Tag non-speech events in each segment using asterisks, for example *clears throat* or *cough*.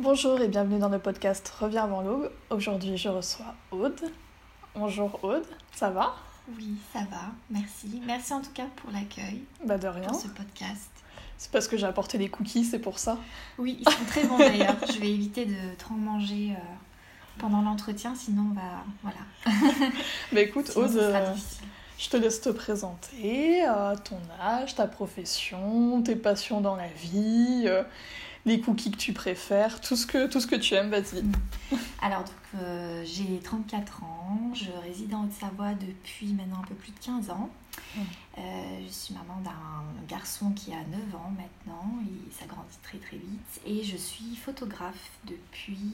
Bonjour et bienvenue dans le podcast Reviens avant l'aube. Aujourd'hui, je reçois Aude. Bonjour Aude, ça va? Oui, ça va, merci. Merci en tout cas pour l'accueil. Bah de rien. Pour ce podcast. C'est parce que j'ai apporté des cookies, c'est pour ça. Oui, ils sont très bons d'ailleurs. je vais éviter de trop manger euh, pendant l'entretien, sinon on va. Voilà. *laughs* bah écoute, Aude, euh, je te laisse te présenter, euh, ton âge, ta profession, tes passions dans la vie les cookies que tu préfères, tout ce que, tout ce que tu aimes, vas-y. Alors, donc, euh, j'ai 34 ans, je réside en Haute-Savoie depuis maintenant un peu plus de 15 ans. Euh, je suis maman d'un garçon qui a 9 ans maintenant, il, ça grandit très très vite. Et je suis photographe depuis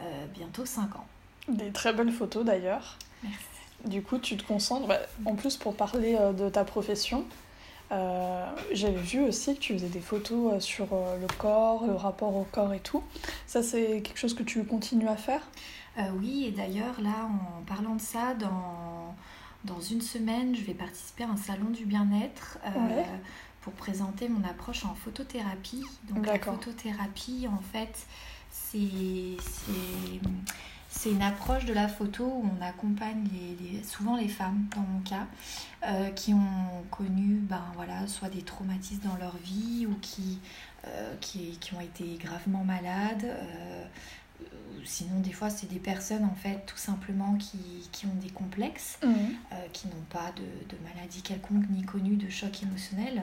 euh, bientôt 5 ans. Des très belles photos d'ailleurs. Merci. Du coup, tu te concentres, bah, en plus pour parler de ta profession, euh, J'avais vu aussi que tu faisais des photos euh, sur euh, le corps, le rapport au corps et tout. Ça, c'est quelque chose que tu continues à faire? Euh, Oui, et d'ailleurs, là, en parlant de ça, dans, dans une semaine, je vais participer à un salon du bien-être pour présenter mon approche en photothérapie. Donc, la photothérapie, en fait, c'est c'est une approche de la photo où on accompagne les, souvent les femmes, dans mon cas, euh, qui ont connu ben, voilà, soit des traumatismes dans leur vie ou qui, euh, qui, qui, ont été gravement malades. Euh, sinon, des fois, c'est des personnes, en fait, tout simplement qui, qui ont des complexes, mmh. qui n'ont pas de, de, maladie quelconque ni connu de choc émotionnel,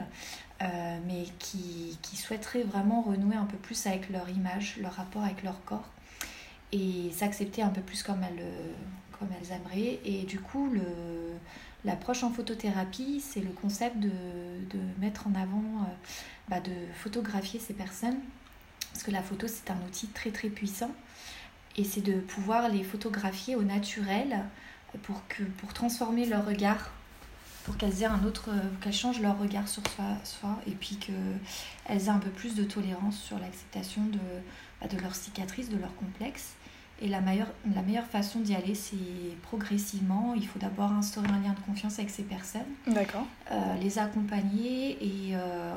mais qui, qui souhaiteraient vraiment renouer un peu plus avec leur image, leur rapport avec leur corps et s'accepter un peu plus comme elles, comme elles aimeraient. Et du coup, le, l'approche en photothérapie, c'est le concept de, de, mettre en avant, euh, bah de photographier ces personnes. Parce que la photo, c'est un outil très très puissant. Et c'est de pouvoir les photographier au naturel pour, que, pour transformer leur regard pour qu'elles aient un autre qu'elles changent leur regard sur soi, soi et puis qu'elles aient un peu plus de tolérance sur l'acceptation de, bah, de leurs cicatrices, de leurs complexes. Et la meilleure, la meilleure façon d'y aller, c'est progressivement. Il faut d'abord instaurer un lien de confiance avec ces personnes. D'accord. Euh, les accompagner et euh,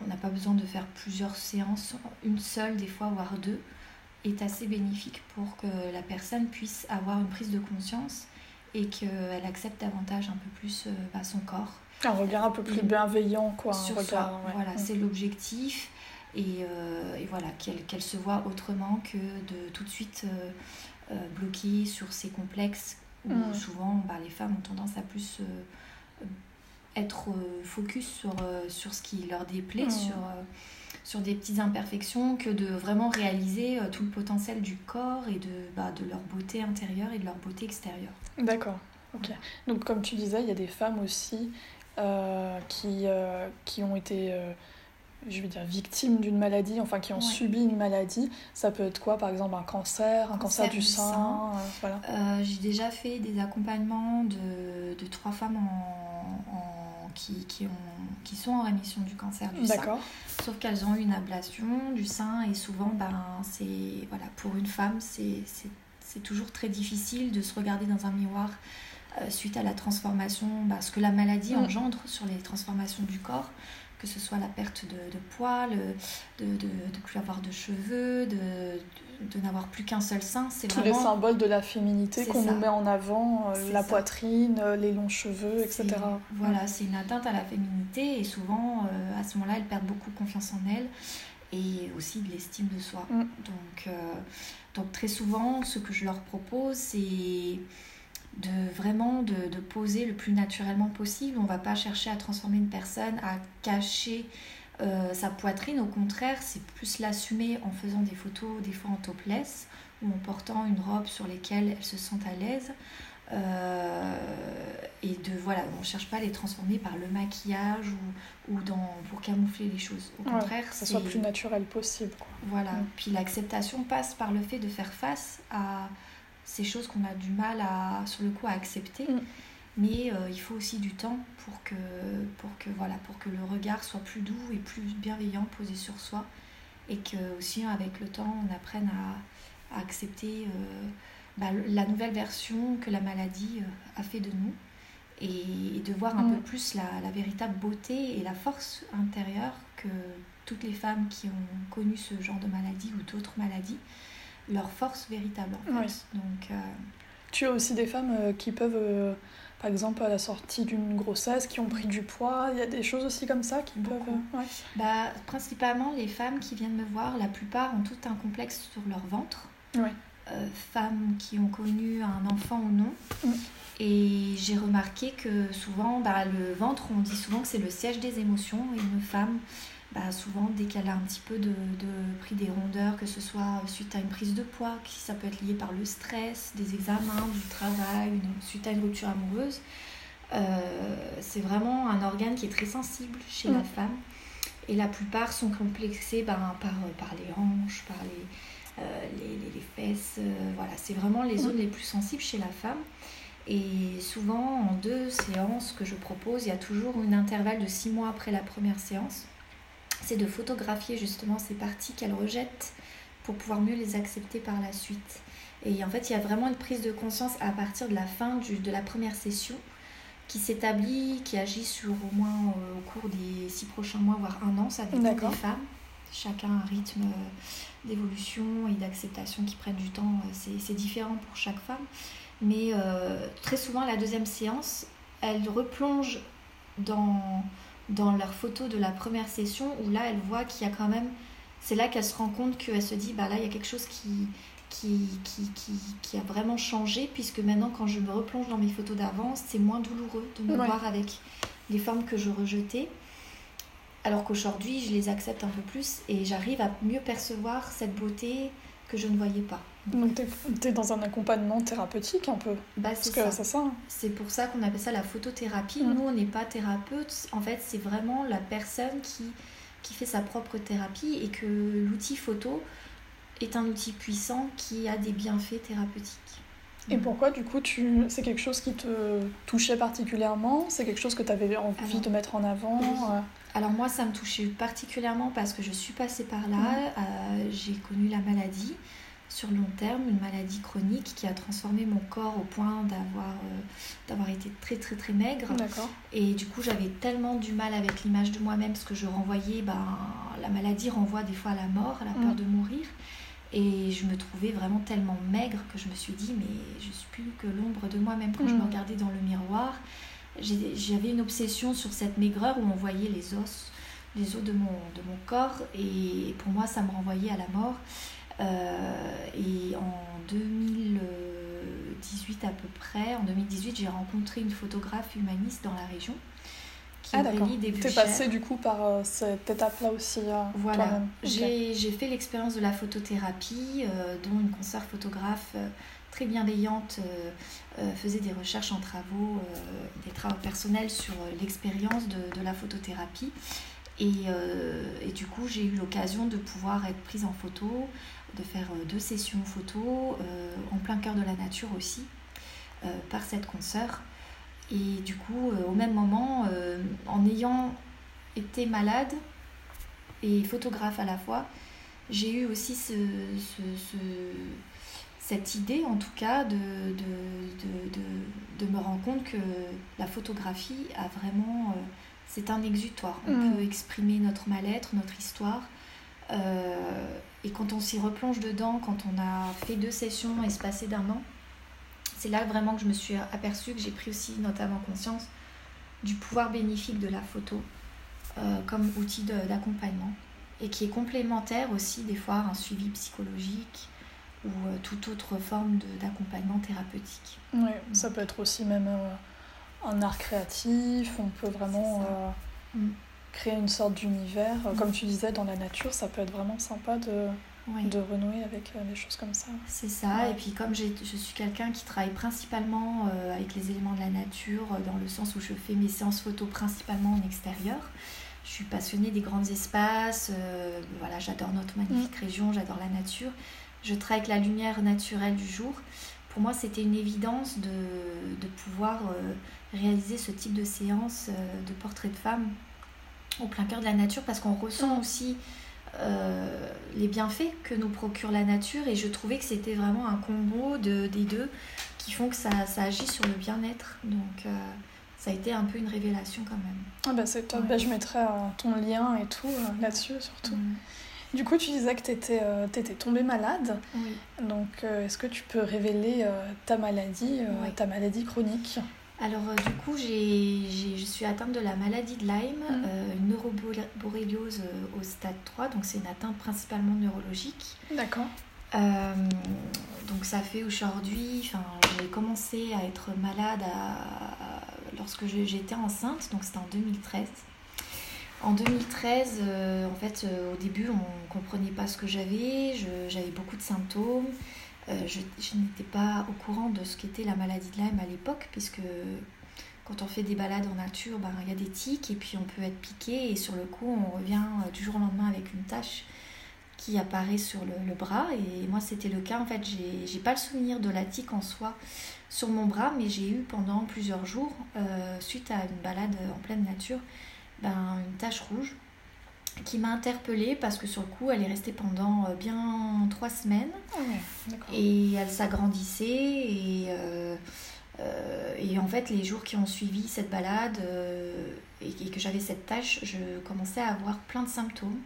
on n'a pas besoin de faire plusieurs séances. Une seule, des fois, voire deux, est assez bénéfique pour que la personne puisse avoir une prise de conscience et qu'elle accepte davantage un peu plus euh, bah, son corps. Un regard un peu plus bienveillant, quoi. Sur soi. Voilà, mm. c'est l'objectif et, euh, et voilà, qu'elle se voit autrement que de tout de suite euh, euh, bloquer sur ces complexes où mm. souvent bah, les femmes ont tendance à plus être focus sur, sur ce qui leur déplaît, mm. sur, sur des petites imperfections, que de vraiment réaliser tout le potentiel du corps et de, bah, de leur beauté intérieure et de leur beauté extérieure. D'accord. Ok. Donc comme tu disais, il y a des femmes aussi qui, qui ont été je veux dire, victimes d'une maladie, enfin qui ont subi une maladie. Ça peut être quoi, par exemple, un cancer, un cancer, du, sein, euh, voilà. Euh, j'ai déjà fait des accompagnements de, de trois femmes en, qui, qui, ont, qui sont en rémission du cancer du sein. Sauf qu'elles ont eu une ablation du sein et souvent, ben, c'est, voilà, pour une femme, c'est, c'est, toujours très difficile de se regarder dans un miroir euh, suite à la transformation, ben, ce que la maladie mm. engendre sur les transformations du corps que ce soit la perte de, de poids, de ne plus avoir de cheveux, de, de, n'avoir plus qu'un seul sein. C'est Tous les symboles de la féminité qu'on nous met en avant, euh, la poitrine, euh, les longs cheveux, etc. Voilà, c'est une atteinte à la féminité et souvent, euh, à ce moment-là, elles perdent beaucoup confiance en elles et aussi de l'estime de soi. Mm. Donc, donc très souvent, ce que je leur propose, c'est de vraiment de, de, poser le plus naturellement possible. On va pas chercher à transformer une personne, à cacher euh, sa poitrine. Au contraire, c'est plus l'assumer en faisant des photos, des fois en topless, ou en portant une robe sur lesquelles elles se sentent à l'aise. Euh, et de voilà, on cherche pas à les transformer par le maquillage ou, ou dans, pour camoufler les choses. Au contraire, que ça soit plus naturel possible. Quoi. Voilà. Puis l'acceptation passe par le fait de faire face à ces choses qu'on a du mal à, sur le coup, à accepter. Mm. Mais euh, il faut aussi du temps pour que, pour, que, voilà, pour que le regard soit plus doux et plus bienveillant posé sur soi. Et que aussi avec le temps, on apprenne à, à accepter euh, bah, la nouvelle version que la maladie euh, a fait de nous. Et, de voir un mm. peu plus la, la, véritable beauté et la force intérieure que toutes les femmes qui ont connu ce genre de maladie ou d'autres maladies, leur force véritable en fait. Donc, Tu as aussi des femmes qui peuvent par exemple à la sortie d'une grossesse, qui ont pris du poids. Il y a des choses aussi comme ça qui peuvent. Ouais. Bah, principalement les femmes qui viennent me voir, la plupart ont tout un complexe sur leur ventre. Ouais. Euh, femmes qui ont connu un enfant ou non. Mm. Et j'ai remarqué que souvent, bah, le ventre, on dit souvent que c'est le siège des émotions. Et une femme, bah, souvent, dès qu'elle a un petit peu de, de, pris des rondeurs, que ce soit suite à une prise de poids, qui ça peut être lié par le stress, des examens, du travail, une, suite à une rupture amoureuse, euh, c'est vraiment un organe qui est très sensible chez la mm. femme. Et la plupart sont complexés ben, par, par les hanches, par les, euh, les, fesses. Euh, voilà, c'est vraiment les zones les plus sensibles chez la femme. Et souvent, en deux séances que je propose, il y a toujours un intervalle de six mois après la première séance. C'est de photographier justement ces parties qu'elle rejette pour pouvoir mieux les accepter par la suite. Et en fait, il y a vraiment une prise de conscience à partir de la fin du, de la première session qui s'établit, qui agit sur au moins euh, au cours des six prochains mois, voire un an. Ça dépend des femmes. Chacun a un rythme d'évolution et d'acceptation qui prennent du temps. Euh, c'est différent pour chaque femme. Mais euh, très souvent, la deuxième séance, elle replonge dans, dans leur photo de la première session où là, elle voit qu'il y a quand même. C'est là qu'elle se rend compte qu'elle se dit, bah là, il y a quelque chose qui, qui, qui, qui, qui, a vraiment changé, puisque maintenant, quand je me replonge dans mes photos d'avant, c'est moins douloureux de me voir avec les formes que je rejetais. Alors qu'aujourd'hui, je les accepte un peu plus et j'arrive à mieux percevoir cette beauté que je ne voyais pas. Donc tu es, dans un accompagnement thérapeutique un peu bah, C'est ça. Hein. C'est pour ça qu'on appelle ça la photothérapie. Mm. Nous, on n'est pas thérapeute. En fait, c'est vraiment la personne qui, qui fait sa propre thérapie et que l'outil photo est un outil puissant qui a des bienfaits thérapeutiques. Et pourquoi, du coup, tu... c'est quelque chose qui te touchait particulièrement? C'est quelque chose que tu avais envie de mettre en avant euh? Alors moi, ça me touchait particulièrement parce que je suis passée par là. Euh, j'ai connu la maladie sur long terme, une maladie chronique qui a transformé mon corps au point d'avoir euh, d'avoir été très très très maigre. Et du coup, j'avais tellement du mal avec l'image de moi-même parce que je renvoyais, ben, la maladie renvoie des fois à la mort, à la peur mm. de mourir. Et je me trouvais vraiment tellement maigre que je me suis dit, mais je suis plus que l'ombre de moi-même quand je me mm. regardais dans le miroir j'avais une obsession sur cette maigreur où on voyait les os, les os de mon, de mon corps, et pour moi, ça me renvoyait à la mort. Euh, et en 2018 à peu près, en 2018, j'ai rencontré une photographe humaniste dans la région. Qui ah d'accord, t'es passé du coup par euh, cette étape-là aussi euh, Voilà, j'ai fait l'expérience de la photothérapie, dont une concert photographe très bienveillante, faisait des recherches en travaux, des travaux personnels sur l'expérience de, la photothérapie. Et, et du coup, j'ai eu l'occasion de pouvoir être prise en photo, de faire deux sessions photo en plein cœur de la nature aussi, par cette consoeur. Et du coup, au même moment, en ayant été malade et photographe à la fois, j'ai eu aussi ce, ce, cette idée, en tout cas, de, de, de, de, me rendre compte que la photographie a vraiment. Euh, c'est un exutoire. On mm. peut exprimer notre mal-être, notre histoire. Euh, et quand on s'y replonge dedans, quand on a fait deux sessions espacées d'un an, c'est là vraiment que je me suis aperçue que j'ai pris aussi notamment conscience du pouvoir bénéfique de la photo euh, comme outil d'accompagnement et qui est complémentaire aussi des fois à un suivi psychologique, ou euh, toute autre forme d'accompagnement thérapeutique. Oui, ça peut être aussi même euh, un art créatif, on peut vraiment mm. Créer une sorte d'univers. Mm. Comme tu disais, dans la nature, ça peut être vraiment sympa de, de renouer avec des choses comme ça. C'est ça, et puis comme je suis quelqu'un qui travaille principalement avec les éléments de la nature, dans le sens où je fais mes séances photo principalement en extérieur, je suis passionnée des grands espaces, voilà, j'adore notre magnifique mm. région, j'adore la nature je travaille avec la lumière naturelle du jour. Pour moi, c'était une évidence de, de pouvoir euh, réaliser ce type de séance euh, de portrait de femme au plein cœur de la nature parce qu'on ressent aussi euh, les bienfaits que nous procure la nature et je trouvais que c'était vraiment un combo de, des deux qui font que ça, ça agit sur le bien-être. Donc ça a été un peu une révélation quand même. Ah bah c'est top, bah, je mettrai ton lien et tout là-dessus surtout. Mm. Du coup, tu disais que tu étais, étais, tombée malade. Oui. Donc, est-ce que tu peux révéler ta maladie, ta maladie chronique? Alors du coup, je suis atteinte de la maladie de Lyme, mm. une neuroborréliose au stade 3, donc c'est une atteinte principalement neurologique. D'accord. Euh, donc ça fait aujourd'hui, j'ai commencé à être malade lorsque j'étais enceinte, donc c'était en 2013. En 2013, euh, en fait, euh, au début, on ne comprenait pas ce que j'avais, j'avais beaucoup de symptômes. Je, n'étais pas au courant de ce qu'était la maladie de Lyme à l'époque, puisque quand on fait des balades en nature, ben, il y a des tiques et puis on peut être piqué et sur le coup, on revient du jour au lendemain avec une tache qui apparaît sur le, bras. Et moi, c'était le cas. En fait, j'ai pas le souvenir de la tique en soi sur mon bras, mais j'ai eu pendant plusieurs jours, euh, suite à une balade en pleine nature, ben, une tache rouge qui m'a interpellée parce que sur le coup, elle est restée pendant euh, bien trois semaines. Ah et elle s'agrandissait. Et, euh, et en fait, les jours qui ont suivi cette balade et, et que j'avais cette tache, je commençais à avoir plein de symptômes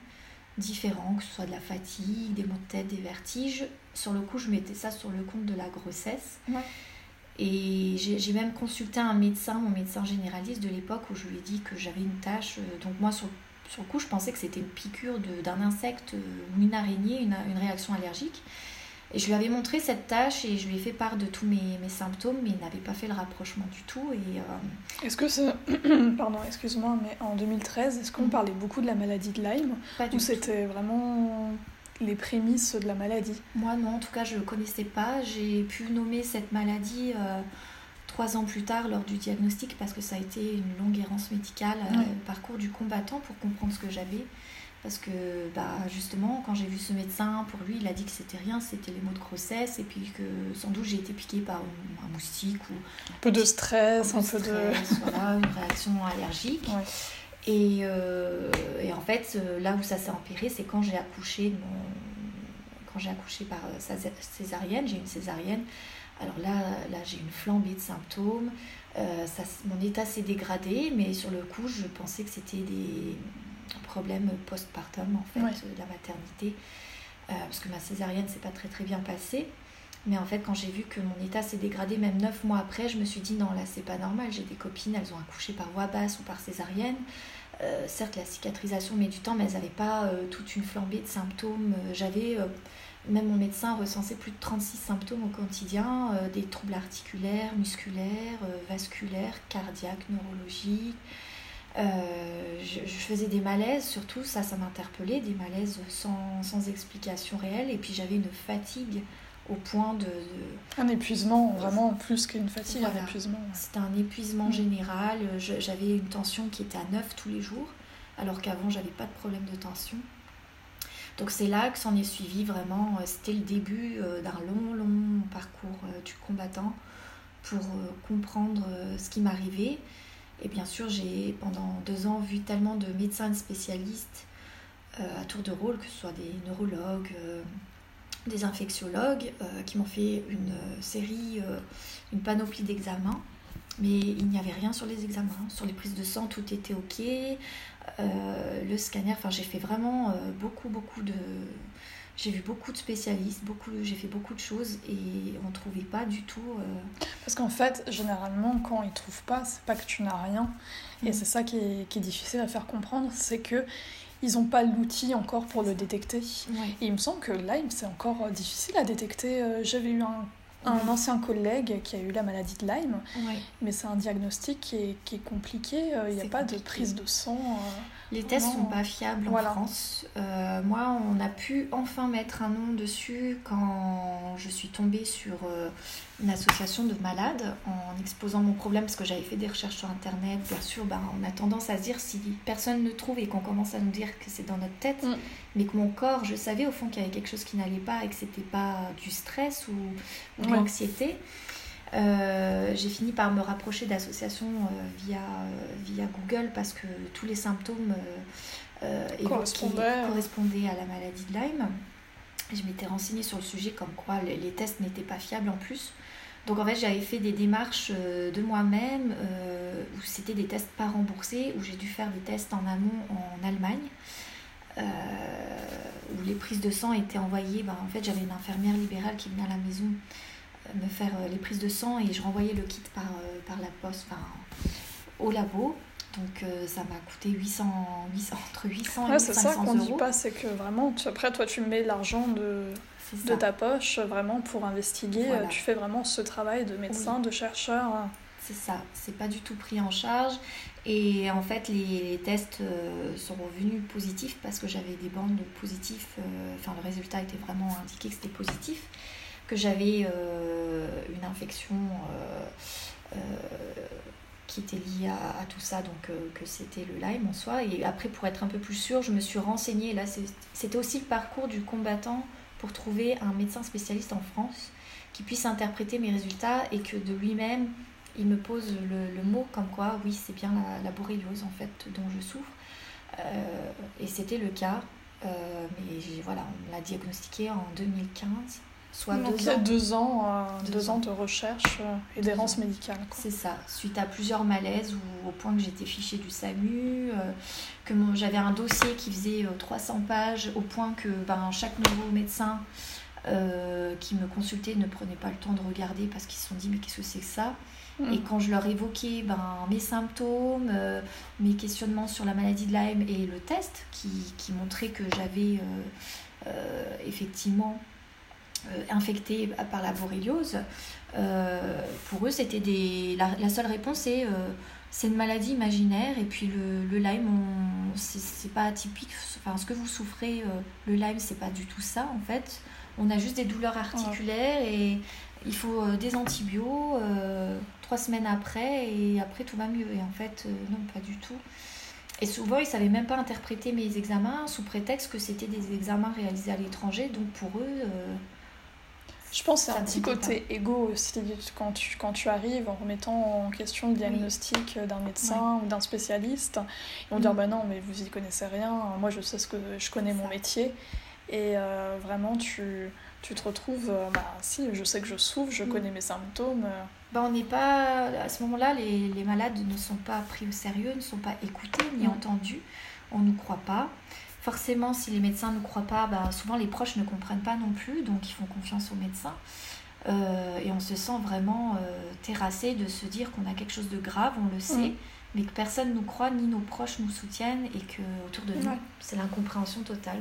différents, que ce soit de la fatigue, des maux de tête, des vertiges. Sur le coup, je mettais ça sur le compte de la grossesse. Et j'ai même consulté un médecin, mon médecin généraliste de l'époque, où je lui ai dit que j'avais une tâche. Euh, donc moi, sur, sur le coup, je pensais que c'était une piqûre d'un insecte ou une araignée, une, une réaction allergique. Et je lui avais montré cette tâche et je lui ai fait part de tous mes, mes symptômes, mais il n'avait pas fait le rapprochement du tout. Et, euh, Est-ce que c'est... *clears throat* Pardon, excuse-moi, mais en 2013, est-ce qu'on mm. parlait beaucoup de la maladie de Lyme Pas du Ou c'était vraiment les prémices de la maladie? Moi, non, en tout cas, je ne connaissais pas. J'ai pu nommer cette maladie euh, trois ans plus tard lors du diagnostic parce que ça a été une longue errance médicale, euh, parcours du combattant pour comprendre ce que j'avais. Parce que bah, justement, quand j'ai vu ce médecin, pour lui, il a dit que c'était rien, c'était les maux de grossesse, et puis que sans doute j'ai été piquée par un moustique ou... Un peu de stress, un peu, de... *laughs* voilà, une réaction allergique. Et, euh, et, en fait, euh, là où ça s'est empiré, c'est quand j'ai accouché, mon... quand j'ai accouché par césarienne, j'ai une césarienne. Alors là, là j'ai une flambée de symptômes. ça, mon état s'est dégradé, mais sur le coup, je pensais que c'était des problème postpartum en fait de la maternité. Euh, parce que ma césarienne s'est pas très très bien passée. Mais en fait quand j'ai vu que mon état s'est dégradé même neuf mois après je me suis dit non là c'est pas normal. J'ai des copines elles ont accouché par voie basse ou par césarienne. Euh, certes la cicatrisation met du temps mais elles n'avaient pas euh, toute une flambée de symptômes j'avais même mon médecin recensait plus de 36 symptômes au quotidien, des troubles articulaires, musculaires, vasculaires, cardiaques, neurologiques, euh, je, faisais des malaises, surtout ça, ça m'interpellait, des malaises sans, sans, explication réelle. Et puis j'avais une fatigue au point de. Un épuisement, vraiment plus qu'une fatigue, un épuisement. C'était un épuisement mm. général. J'avais une tension qui était à 9 tous les jours, alors qu'avant j'avais pas de problème de tension. Donc c'est là que s'en est suivi vraiment, euh, c'était le début euh, d'un long, long parcours du combattant pour comprendre ce qui m'arrivait et bien sûr, j'ai pendant deux ans vu tellement de médecins spécialistes euh, à tour de rôle, que ce soit des neurologues, euh, des infectiologues, euh, qui m'ont fait une série, une panoplie d'examens. Mais il n'y avait rien sur les examens. Sur les prises de sang, tout était OK. Le scanner, enfin, j'ai fait vraiment beaucoup, beaucoup de, j'ai vu beaucoup de spécialistes, beaucoup, j'ai fait beaucoup de choses et on ne trouvait pas du tout. Euh, Parce qu'en fait, généralement, quand ils ne trouvent pas, c'est pas que tu n'as rien. Et mm. c'est ça qui est, qui est, difficile à faire comprendre, c'est que ils n'ont pas l'outil encore pour le détecter. Et il me semble que Lyme, c'est encore difficile à détecter. Euh, j'avais eu un un ancien collègue qui a eu la maladie de Lyme. Mais c'est un diagnostic qui est, qui est compliqué. Euh, il n'y a pas de prise de sang. Euh, Les tests ne sont pas fiables en France. Euh, moi, on a pu enfin mettre un nom dessus quand je suis tombée sur une association de malades en exposant mon problème parce que j'avais fait des recherches sur Internet. Bien sûr, ben, on a tendance à se dire si personne ne trouve et qu'on commence à nous dire que c'est dans notre tête, mm. mais que mon corps, je savais au fond qu'il y avait quelque chose qui n'allait pas et que c'était pas du stress ou, de l'anxiété. Euh, j'ai fini par me rapprocher d'associations euh, via, euh, via Google parce que tous les symptômes correspondaient. correspondaient à la maladie de Lyme. Je m'étais renseignée sur le sujet comme quoi les, tests n'étaient pas fiables en plus. Donc en fait, j'avais fait des démarches de moi-même où c'était des tests pas remboursés, où j'ai dû faire des tests en amont en Allemagne. où les prises de sang étaient envoyées. Ben, en fait, j'avais une infirmière libérale qui venait à la maison me faire les prises de sang et je renvoyais le kit par, par la poste, enfin, au labo. Donc euh, ça m'a coûté 800, 800, entre 800 ouais, et c'est ça qu'on ne dit pas, c'est que vraiment, tu, après toi tu mets l'argent de, de ta poche vraiment pour investiguer, tu fais vraiment ce travail de médecin, de chercheur. C'est ça, c'est pas du tout pris en charge. Et en fait, les, tests euh, sont revenus positifs parce que j'avais des bandes positives. Euh, enfin, le résultat était vraiment indiqué que c'était positif. Que j'avais une infection qui était lié à, tout ça, donc euh, que c'était le Lyme en soi. Et après, pour être un peu plus sûre, je me suis renseignée. Là, c'était aussi le parcours du combattant pour trouver un médecin spécialiste en France qui puisse interpréter mes résultats et que de lui-même, il me pose le, mot comme quoi, oui, c'est bien la, la, en fait dont je souffre. Euh, et c'était le cas. Euh, mais voilà, on l'a diagnostiqué en 2015 soit Donc deux il y a deux ans, euh, deux, ans. de recherche euh, et d'errance médicale. C'est ça, suite à plusieurs malaises ou au point que j'étais fichée du SAMU, euh, que j'avais un dossier qui faisait 300 pages, au point que ben, chaque nouveau médecin qui me consultait ne prenait pas le temps de regarder parce qu'ils se sont dit mais qu'est-ce que c'est que ça? Mm. Et quand je leur évoquais ben, mes symptômes, mes questionnements sur la maladie de Lyme et le test qui, qui montrait que j'avais effectivement euh, infectés par la borréliose, euh, pour eux, c'était des... La, seule réponse, c'est euh, c'est une maladie imaginaire et puis le, le Lyme, c'est pas atypique. Enfin, ce que vous souffrez, le Lyme, c'est pas du tout ça en fait. On a juste des douleurs articulaires et il faut des antibiotiques trois semaines après et après tout va mieux. Et en fait, non, pas du tout. Et souvent, ils ne savaient même pas interpréter mes examens sous prétexte que c'était des examens réalisés à l'étranger. Donc pour eux, je pense que c'est un petit côté égo aussi quand tu, quand tu arrives en remettant en question le diagnostic d'un médecin ou d'un spécialiste. Vont dire mm. bah non, mais vous y connaissez rien, moi je sais ce que je connais mon métier. Et euh, vraiment, tu, tu te retrouves, euh, bah si, je sais que je souffre, je mm. connais mes symptômes. Bah, on n'est pas, à ce moment-là, les, les, malades ne sont pas pris au sérieux, ne sont pas écoutés ni mm. entendus, on ne croit pas. Forcément, si les médecins ne croient pas, bah, souvent les proches ne comprennent pas non plus, donc ils font confiance aux médecins. Euh, et on se sent vraiment euh, terrassé de se dire qu'on a quelque chose de grave, on le sait, mais que personne ne nous croit, ni nos proches nous soutiennent, et que autour de nous, c'est l'incompréhension totale.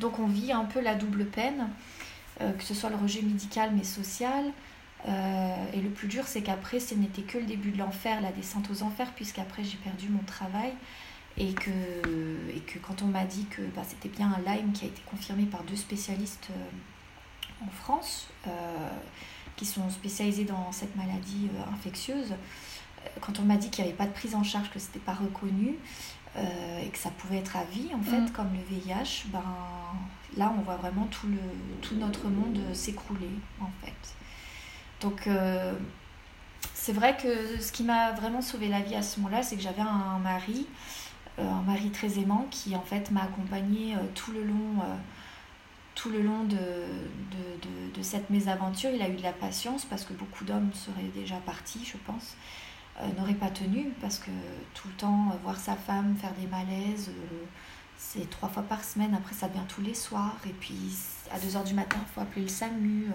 Donc on vit un peu la double peine, euh, que ce soit le rejet médical mais social. et le plus dur, c'est qu'après, ce n'était que le début de l'enfer, la descente aux enfers, puisqu'après j'ai perdu mon travail. Et que, et que quand on m'a dit que bah, c'était bien un Lyme qui a été confirmé par deux spécialistes euh, en France, euh, qui sont spécialisés dans cette maladie euh, infectieuse, quand on m'a dit qu'il n'y avait pas de prise en charge, que ce n'était pas reconnu, et que ça pouvait être à vie, en fait, mm. comme le VIH, ben, là, on voit vraiment tout, le, tout notre monde s'écrouler, en fait. Donc, c'est vrai que ce qui m'a vraiment sauvé la vie à ce moment-là, c'est que j'avais un mari un mari très aimant qui en fait m'a accompagné euh, tout le long euh, tout le long de, de, de, cette mésaventure, il a eu de la patience parce que beaucoup d'hommes seraient déjà partis, je pense, n'auraient pas tenu parce que tout le temps, voir sa femme faire des malaises, c'est trois fois par semaine, après ça devient tous les soirs, et puis à 2h du matin, il faut appeler le SAMU.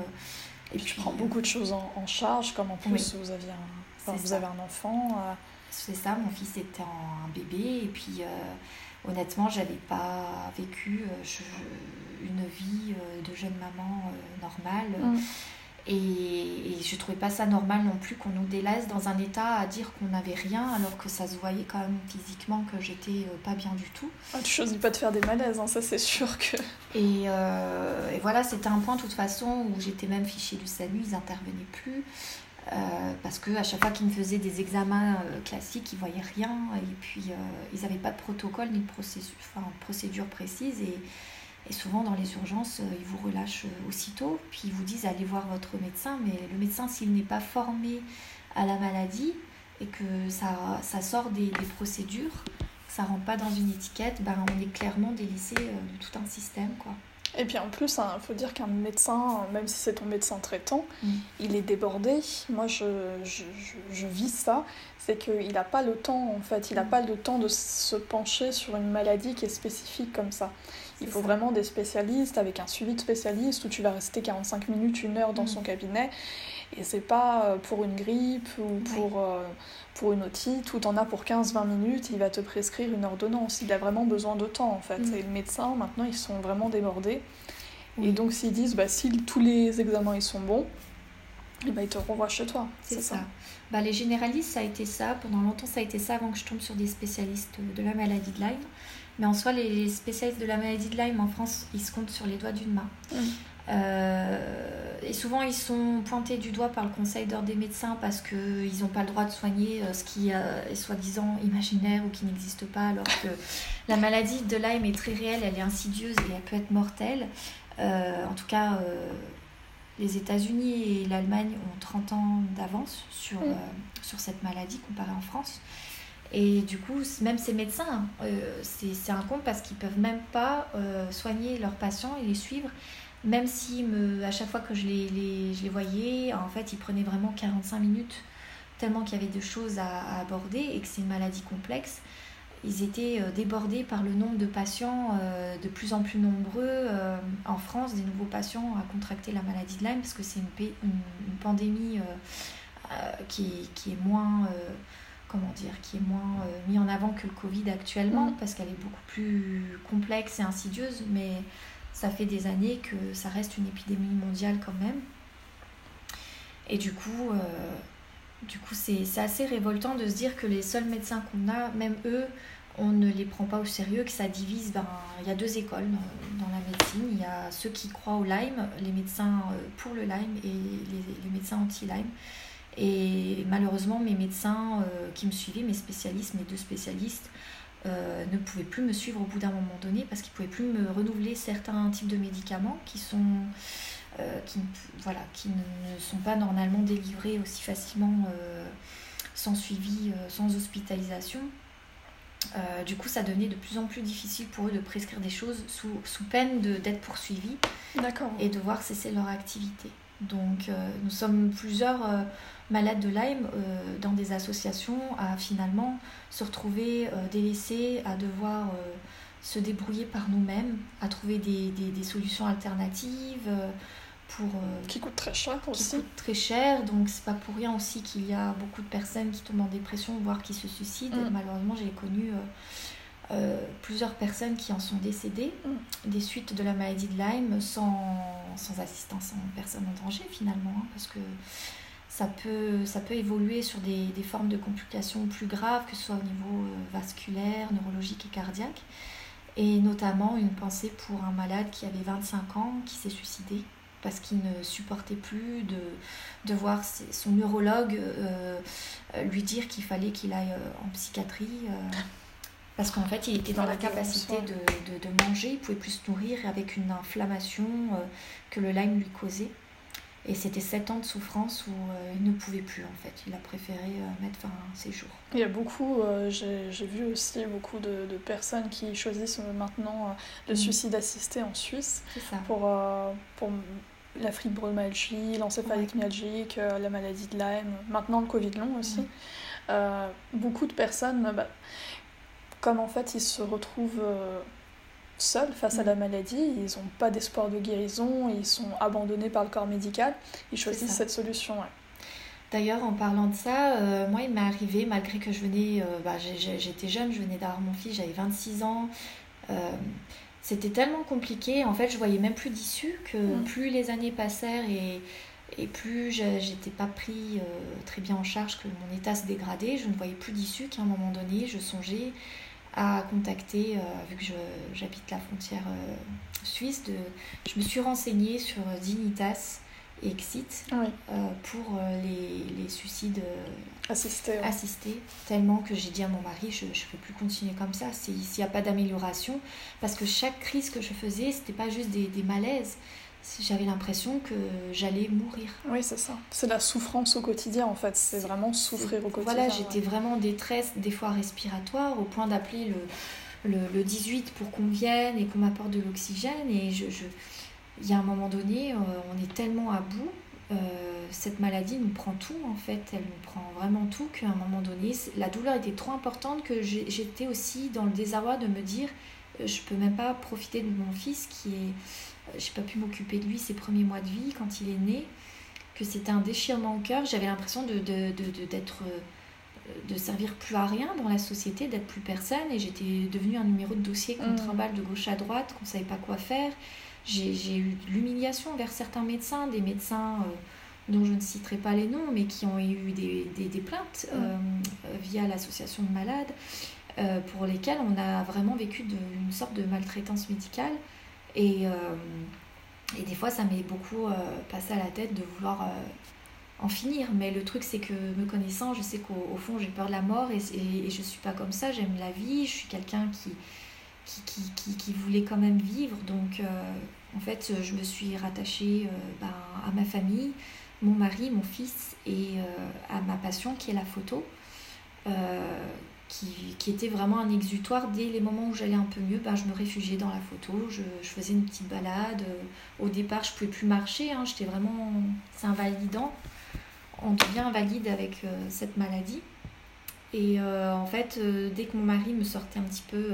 et puis, tu prends beaucoup de choses en, charge, comme en plus vous, aviez vous avez un enfant c'est ça, mon fils était un bébé et puis euh, honnêtement, j'avais pas vécu euh, une vie euh, de jeune maman normale. Mm. Et, je trouvais pas ça normal non plus qu'on nous délaisse dans un état à dire qu'on n'avait rien alors que ça se voyait quand même physiquement que j'étais pas bien du tout. Ah, tu choisis pas de faire des malaises, hein, ça c'est sûr que. Et, et voilà, c'était un point de toute façon où j'étais même fichée du SAMU, ils n'intervenaient plus. Euh, parce qu'à chaque fois qu'ils me faisaient des examens euh, classiques, ils voyaient rien. Et puis euh, ils n'avaient pas de protocole ni de procédure, précise. Et, souvent dans les urgences, ils vous relâchent aussitôt. Puis ils vous disent allez voir votre médecin. Mais le médecin s'il n'est pas formé à la maladie et que ça, sort des, des procédures, ça rentre pas dans une étiquette, ben, on est clairement délaissé de tout un système quoi. Et puis en plus, il hein, faut dire qu'un médecin, même si c'est ton médecin traitant, mm. il est débordé. Moi, je, je, je, vis ça. C'est qu'il n'a pas le temps, en fait. Il n'a mm. pas le temps de se pencher sur une maladie qui est spécifique comme ça. Il faut vraiment des spécialistes avec un suivi de spécialiste où tu vas rester 45 minutes, une heure dans mm. son cabinet. Et c'est pas euh, pour une grippe ou pour, euh, pour une otite où en as pour 15-20 minutes, il va te prescrire une ordonnance. Il a vraiment besoin de temps en fait. Mm. Et le médecin, maintenant, ils sont vraiment débordés. Et donc s'ils disent, bah, si tous les examens ils sont bons, et eh bah, ils te renvoient chez toi. C'est ça. Bah, les généralistes, ça a été ça. Pendant longtemps, ça a été ça avant que je tombe sur des spécialistes de la maladie de Lyme. Mais en soi, les spécialistes de la maladie de Lyme en France, ils se comptent sur les doigts d'une main. Mm. Euh, et souvent, ils sont pointés du doigt par le conseil d'ordre des médecins parce qu'ils n'ont pas le droit de soigner euh, ce qui est soi-disant imaginaire ou qui n'existe pas, alors que *laughs* la maladie de Lyme est très réelle, elle est insidieuse et elle peut être mortelle. Euh, en tout cas, les États-Unis et l'Allemagne ont 30 ans d'avance sur, mm. sur cette maladie comparée en France. Et du coup, même ces médecins, c'est un compte parce qu'ils peuvent même pas soigner leurs patients et les suivre même si me, à chaque fois que je les, les, je les voyais, en fait, ils prenaient vraiment 45 minutes, tellement qu'il y avait de choses à, aborder et que c'est une maladie complexe. Ils étaient euh, débordés par le nombre de patients euh, de plus en plus nombreux euh, en France, des nouveaux patients à contracter la maladie de Lyme, parce que c'est une, une, pandémie qui, qui, est moins comment dire, qui est moins mis en avant que le Covid actuellement, mm. parce qu'elle est beaucoup plus complexe et insidieuse, mais ça fait des années que ça reste une épidémie mondiale quand même. Et du coup, euh, du coup c'est assez révoltant de se dire que les seuls médecins qu'on a, même eux, on ne les prend pas au sérieux, que ça divise. Ben, il y a deux écoles dans, la médecine. Il y a ceux qui croient au Lyme, les médecins euh, pour le Lyme et les, médecins anti-Lyme. Et malheureusement, mes médecins euh, qui me suivaient, mes spécialistes, mes deux spécialistes, euh, ne pouvaient plus me suivre au bout d'un moment donné parce qu'ils ne pouvaient plus me renouveler certains types de médicaments qui sont euh, qui, voilà, qui ne sont pas normalement délivrés aussi facilement euh, sans suivi, sans hospitalisation. du coup, ça devenait de plus en plus difficile pour eux de prescrire des choses sous, sous peine d'être poursuivis et de voir cesser leur activité. Donc, nous sommes plusieurs malades de Lyme euh, dans des associations à finalement se retrouver euh, délaissés, à devoir euh, se débrouiller par nous-mêmes, à trouver des, des, des solutions alternatives pour qui coûtent très cher qui aussi. très cher donc c'est pas pour rien aussi qu'il y a beaucoup de personnes qui tombent en dépression voire qui se suicident mm. malheureusement j'ai connu plusieurs personnes qui en sont décédées mm. des suites de la maladie de Lyme sans, sans assistance en personne en danger finalement hein, parce que ça peut, ça peut évoluer sur des, des, formes de complications plus graves, que ce soit au niveau euh, vasculaire, neurologique et cardiaque. Et notamment une pensée pour un malade qui avait 25 ans, qui s'est suicidé parce qu'il ne supportait plus de, de voir son neurologue euh, lui dire qu'il fallait qu'il aille euh, en psychiatrie. *laughs* parce qu'en fait, il était dans la capacité de, de, de, manger, il pouvait plus se nourrir avec une inflammation que le Lyme lui causait. Et c'était sept ans de souffrance où euh, il ne pouvait plus en fait. Il a préféré euh, mettre fin à ses jours. Il y a beaucoup, euh, j'ai vu aussi beaucoup de, de, personnes qui choisissent maintenant le mm. suicide assisté en Suisse pour, pour la fibromyalgie, l'encéphalite myalgique, la maladie de Lyme, maintenant le Covid long aussi. Mm. beaucoup de personnes, bah, comme en fait ils se retrouvent seuls face à la mm. maladie, ils n'ont pas d'espoir de guérison, ils sont abandonnés par le corps médical, ils choisissent cette solution. D'ailleurs, en parlant de ça, euh, moi, il m'est arrivé, malgré que je venais, euh, bah, j'étais jeune, je venais d'avoir mon fils, j'avais 26 ans. Euh, c'était tellement compliqué, en fait, je voyais même plus d'issue, que mm. plus les années passèrent et, et plus j'étais pas pris très bien en charge, que mon état se dégradait, je ne voyais plus d'issue, qu'à un moment donné, je songeais à contacter, euh, vu que j'habite la frontière euh, suisse, de, je me suis renseignée sur Dignitas et Exit euh, pour les, les, suicides assistés, assistés, tellement que j'ai dit à mon mari, je ne peux plus continuer comme ça s'il n'y a pas d'amélioration, parce que chaque crise que je faisais, c'était pas juste des, des malaises, j'avais l'impression que j'allais mourir. Oui, c'est ça. C'est la souffrance au quotidien, en fait. C'est vraiment souffrir au quotidien. Voilà, j'étais vraiment en détresse, des fois respiratoire, au point d'appeler le, le, 18 pour qu'on vienne et qu'on m'apporte de l'oxygène. Et je, je, il y a un moment donné, euh, on est tellement à bout. Euh, cette maladie nous prend tout en fait, elle nous prend vraiment tout qu'à un moment donné, la douleur était trop importante que j'étais aussi dans le désarroi de me dire je peux même pas profiter de mon fils qui est j'ai pas pu m'occuper de lui ses premiers mois de vie quand il est né que c'était un déchirement au cœur j'avais l'impression de, de, de, d'être de servir plus à rien dans la société, d'être plus personne. Et j'étais devenue un numéro de dossier qu'on mmh. trimballe de gauche à droite, qu'on ne savait pas quoi faire. J'ai eu de l'humiliation vers certains médecins, des médecins euh, dont je ne citerai pas les noms, mais qui ont eu des, des, des plaintes mmh. euh, via l'association de malades, euh, pour lesquelles on a vraiment vécu une sorte de maltraitance médicale. Et, et des fois, ça m'est beaucoup passé à la tête de vouloir en finir. Mais le truc, c'est que me connaissant, je sais qu'au fond, j'ai peur de la mort et, et, je suis pas comme ça. J'aime la vie. Je suis quelqu'un qui qui, qui, qui, voulait quand même vivre. Donc, euh, en fait, je me suis rattachée euh, ben, à ma famille, mon mari, mon fils et euh, à ma passion qui est la photo. Qui, était vraiment un exutoire. Dès les moments où j'allais un peu mieux, ben, je me réfugiais dans la photo, je, faisais une petite balade. Au départ, je ne pouvais plus marcher, hein, j'étais vraiment... C'est invalidant on devient invalide avec euh, cette maladie. Et euh, en fait, euh, dès que mon mari me sortait un petit peu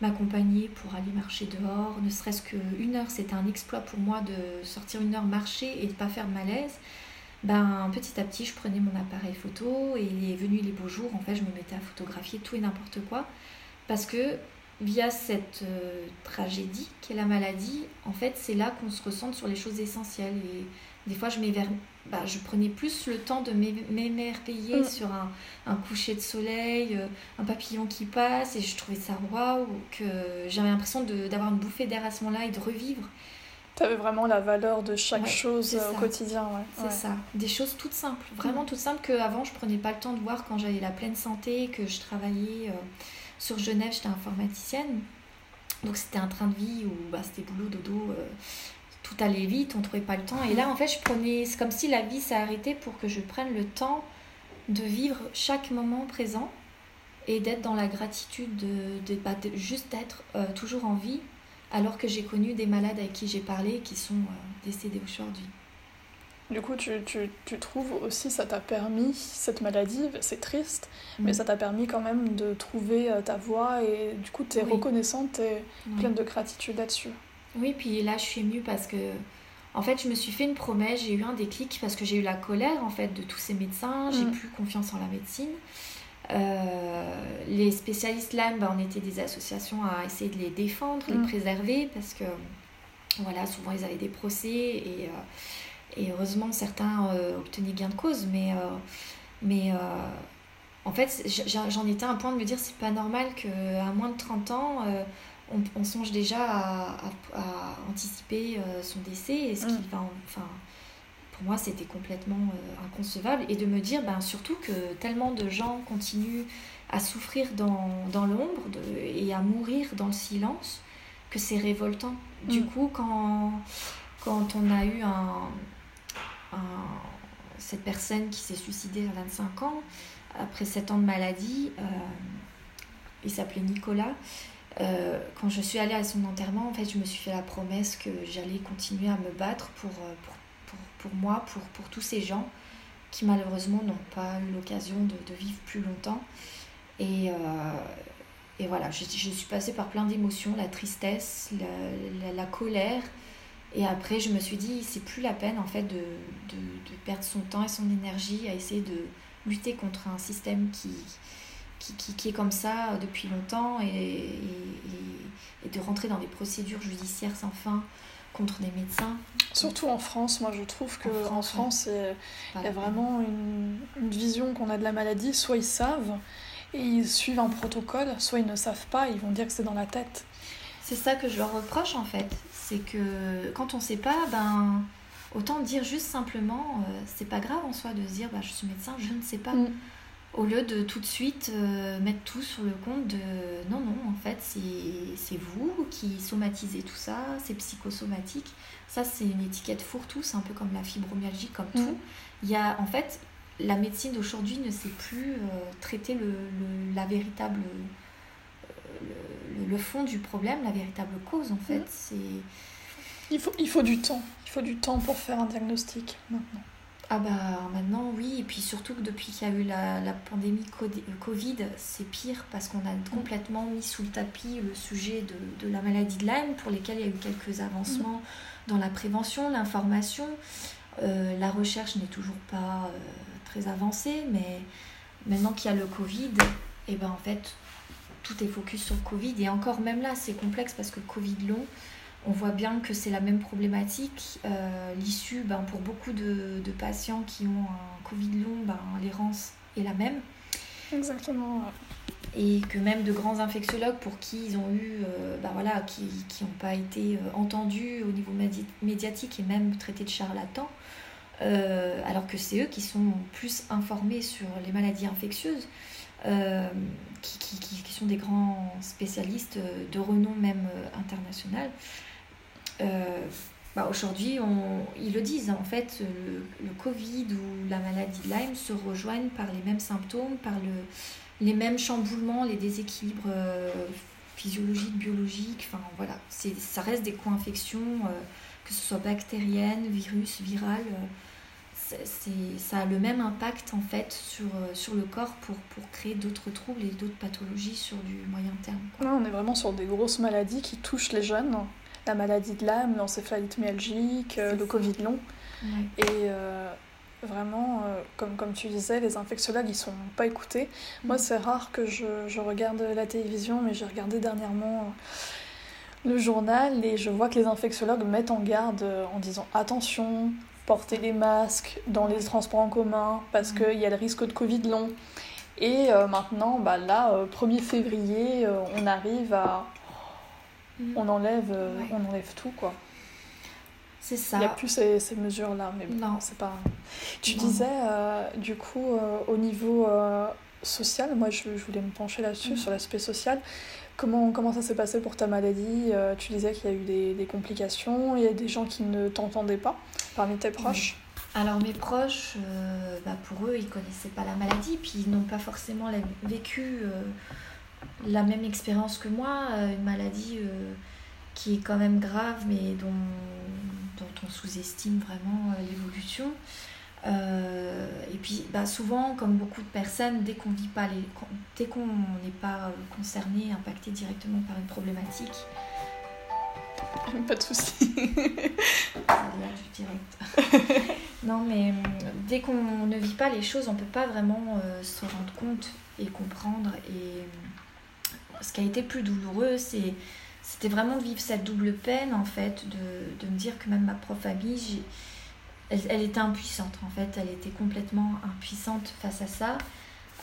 m'accompagner pour aller marcher dehors, ne serait-ce qu'une heure, c'était un exploit pour moi de sortir une heure marcher et de ne pas faire de malaise. Ben, petit à petit, je prenais mon appareil photo et les venus les beaux jours, en fait, je me mettais à photographier tout et n'importe quoi. Parce que via cette tragédie qu'est la maladie, en fait, c'est là qu'on se ressent sur les choses essentielles. Et des fois, je bah, je prenais plus le temps de m'émerveiller mm. sur un, un, coucher de soleil, euh, un papillon qui passe, et je trouvais ça waouh, que j'avais l'impression d'avoir une bouffée d'air à ce moment-là et de revivre. Tu avais vraiment la valeur de chaque chose euh, au quotidien. Ouais. C'est ça. Des choses toutes simples, vraiment mm. toutes simples qu'avant je prenais pas le temps de voir quand j'avais la pleine santé, que je travaillais euh, sur Genève, j'étais informaticienne. Donc c'était un train de vie où bah, c'était boulot, dodo tout allait vite, on trouvait pas le temps. Et là, en fait, je prenais, c'est comme si la vie s'est arrêtée pour que je prenne le temps de vivre chaque moment présent et d'être dans la gratitude, de, bah, juste d'être euh, toujours en vie, alors que j'ai connu des malades avec qui j'ai parlé qui sont euh, décédés aujourd'hui. Du coup, tu, tu, tu trouves aussi, ça t'a permis, cette maladie, c'est triste, mais mm. ça t'a permis quand même de trouver euh, ta voie et du coup, tu es reconnaissante et pleine de gratitude là-dessus. Oui, puis là, je suis émue parce que, en fait, je me suis fait une promesse, j'ai eu un déclic parce que j'ai eu la colère, en fait, de tous ces médecins, j'ai mm. plus confiance en la médecine. Euh, les spécialistes là, ben, on était des associations à essayer de les défendre, les mm. préserver, parce que, voilà, souvent, ils avaient des procès et, euh, et heureusement, certains euh, obtenaient gain de cause, mais... mais en fait, j'en étais à un point de me dire c'est pas normal qu'à moins de 30 ans, on, songe déjà à, anticiper euh, son décès. Et ce mm. va, enfin, pour moi, c'était complètement euh, inconcevable. Et de me dire ben, surtout que tellement de gens continuent à souffrir dans, dans l'ombre et à mourir dans le silence que c'est révoltant. Du mm. coup, quand, quand on a eu un, cette personne qui s'est suicidée à 25 ans, après 7 ans de maladie, euh, il s'appelait Nicolas, euh, quand je suis allée à son enterrement, en fait, je me suis fait la promesse que j'allais continuer à me battre pour, pour, pour, moi, pour, pour, tous ces gens qui malheureusement n'ont pas eu l'occasion de, vivre plus longtemps. Et, euh, et voilà, je, suis passée par plein d'émotions, la tristesse, la, colère. Et après, je me suis dit, c'est plus la peine en fait de, de, perdre son temps et son énergie à essayer de lutter contre un système qui, qui, qui, est comme ça depuis longtemps et, et, et, de rentrer dans des procédures judiciaires sans fin contre des médecins. Surtout en France, moi je trouve qu'en France, France il y a vraiment une, une vision qu'on a de la maladie. Soit ils savent et ils suivent un protocole, soit ils ne savent pas, ils vont dire que c'est dans la tête. C'est ça que je leur reproche en fait. C'est que quand on ne sait pas, ben, autant dire juste simplement, euh, c'est pas grave en soi de se dire bah, je suis médecin, je ne sais pas. Mm au lieu de tout de suite euh, mettre tout sur le compte de non, non, en fait, c'est vous qui somatisez tout ça, c'est psychosomatique. Ça, c'est une étiquette fourre-tout, c'est un peu comme la fibromyalgie, comme mm. tout. Il y a, en fait, la médecine d'aujourd'hui ne sait plus euh, traiter le, la véritable, euh, le fond du problème, la véritable cause en fait. Mhm. C'est Il faut, il faut du temps. Il faut du temps pour faire un diagnostic maintenant. Ah bah maintenant oui, et puis surtout que depuis qu'il y a eu la, la pandémie co- Covid, c'est pire parce qu'on a complètement mis sous le tapis le sujet de, de la maladie de Lyme pour lesquels il y a eu quelques avancements dans la prévention, l'information. Euh, la recherche n'est toujours pas euh, très avancée, mais maintenant qu'il y a le Covid, et ben en fait tout est focus sur le Covid. Et encore même là c'est complexe parce que le Covid long, on voit bien que c'est la même problématique. Euh, L'issue, ben, pour beaucoup de, de patients qui ont un Covid long, ben, l'errance est la même. Exactement. Et que même de grands infectiologues pour qui ils ont eu, euh, ben voilà, qui n'ont pas été euh, entendus au niveau médi- médiatique et même traités de charlatans, euh, alors que c'est eux qui sont plus informés sur les maladies infectieuses, qui, qui, sont des grands spécialistes de renom même international. Euh, bah, Aujourd'hui, ils le disent, en fait, le, Covid ou la maladie de Lyme se rejoignent par les mêmes symptômes, par le, les mêmes chamboulements, les déséquilibres euh, physiologiques, biologiques. Enfin, voilà, ça reste des co-infections, euh, que ce soit bactériennes, virus, c'est- ça a le même impact, en fait, sur, le corps pour, créer d'autres troubles et d'autres pathologies sur du moyen terme. on est vraiment sur des grosses maladies qui touchent les jeunes. La maladie de Lyme, l'encéphalite myalgique, euh, le. Covid long. Ouais. Et euh, vraiment, euh, comme, comme tu disais, les infectiologues, ils sont pas écoutés. Moi, Mm. c'est rare que je, je regarde la télévision, mais j'ai regardé dernièrement euh, le journal et je vois que les infectiologues mettent en garde en disant attention, portez les masques dans les transports en commun parce Mm. qu'il y a le risque de Covid long. Et euh, maintenant, bah, là, euh, 1er février, euh, on arrive à... On enlève, euh, Ouais. on enlève tout, quoi. C'est Il ça. n'y a plus ces, ces mesures-là, mais bon, Non. c'est pas... Tu Non. disais, euh, du coup, euh, au niveau social, moi je, je voulais me pencher là-dessus, Mhm. sur l'aspect social. Comment, comment ça s'est passé pour ta maladie Tu disais qu'il y a eu des, des complications, il y a des gens qui ne t'entendaient pas parmi tes proches. Alors mes proches, euh, bah, pour eux, ils connaissaient pas la maladie, puis ils n'ont pas forcément la- vécu euh, la même expérience que moi, euh, une maladie euh, qui est quand même grave, mais dont, dont on sous-estime vraiment euh, l'évolution. Euh, et puis bah, souvent, comme beaucoup de personnes, dès qu'on vit pas les, dès qu'on n'est pas concerné, impacté directement par une problématique, *laughs* Pas de du direct. *laughs* non, mais dès qu'on ne vit pas les choses, on peut pas vraiment euh, se rendre compte et comprendre. Et ce qui a été plus douloureux, c'est c'était vraiment de vivre cette double peine, en fait, de, me dire que même ma prof amie, elle, était impuissante, en fait. Elle était complètement impuissante face à ça.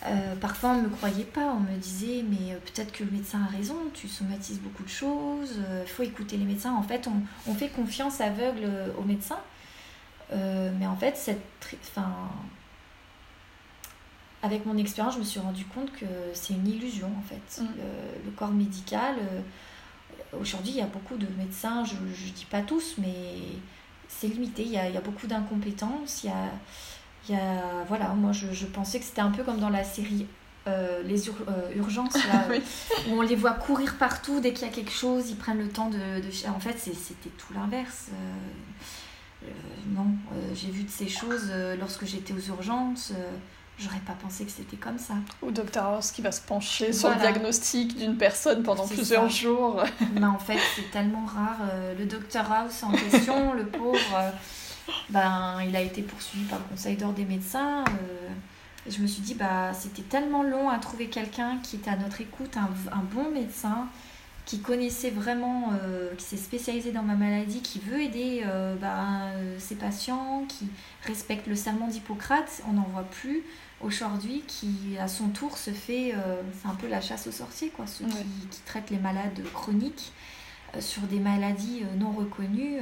Euh, parfois, on ne me croyait pas. On me disait, mais euh, peut-être que le médecin a raison, tu somatises beaucoup de choses, il faut écouter les médecins. En fait, on, fait confiance aveugle euh, aux médecins. Euh, mais en fait, cette, enfin, avec mon expérience, je me suis rendu compte que c'est une illusion, en fait. Mm. Le, le corps médical, euh, aujourd'hui, il y a beaucoup de médecins, je ne dis pas tous, mais c'est limité. Il y a, il y a beaucoup d'incompétence. Il y a, il y a, voilà, moi, je, je pensais que c'était un peu comme dans la série euh, Les Ur- euh, Urgences, là, *laughs* Oui. où on les voit courir partout dès qu'il y a quelque chose, ils prennent le temps de... de... En fait, c'était tout l'inverse. Euh, non, j'ai vu de ces choses lorsque j'étais aux urgences. J'aurais pas pensé que c'était comme ça. Ou Dr House qui va se pencher sur le diagnostic d'une personne pendant plusieurs ça. jours. *laughs* Mais en fait, c'est tellement rare. euh, le docteur House en question, *laughs* le pauvre, euh, ben, il a été poursuivi par le conseil d'ordre des médecins. euh, et je me suis dit, bah, c'était tellement long à trouver quelqu'un qui était à notre écoute, un, un bon médecin, qui connaissait vraiment, euh, qui s'est spécialisé dans ma maladie, qui veut aider euh, ben, euh, ses patients, qui respecte le serment d'Hippocrate. On n'en voit plus aujourd'hui, qui à son tour se fait, c'est un peu la chasse aux sorciers, quoi, ceux Ouais. qui, qui traitent les malades chroniques sur des maladies non reconnues.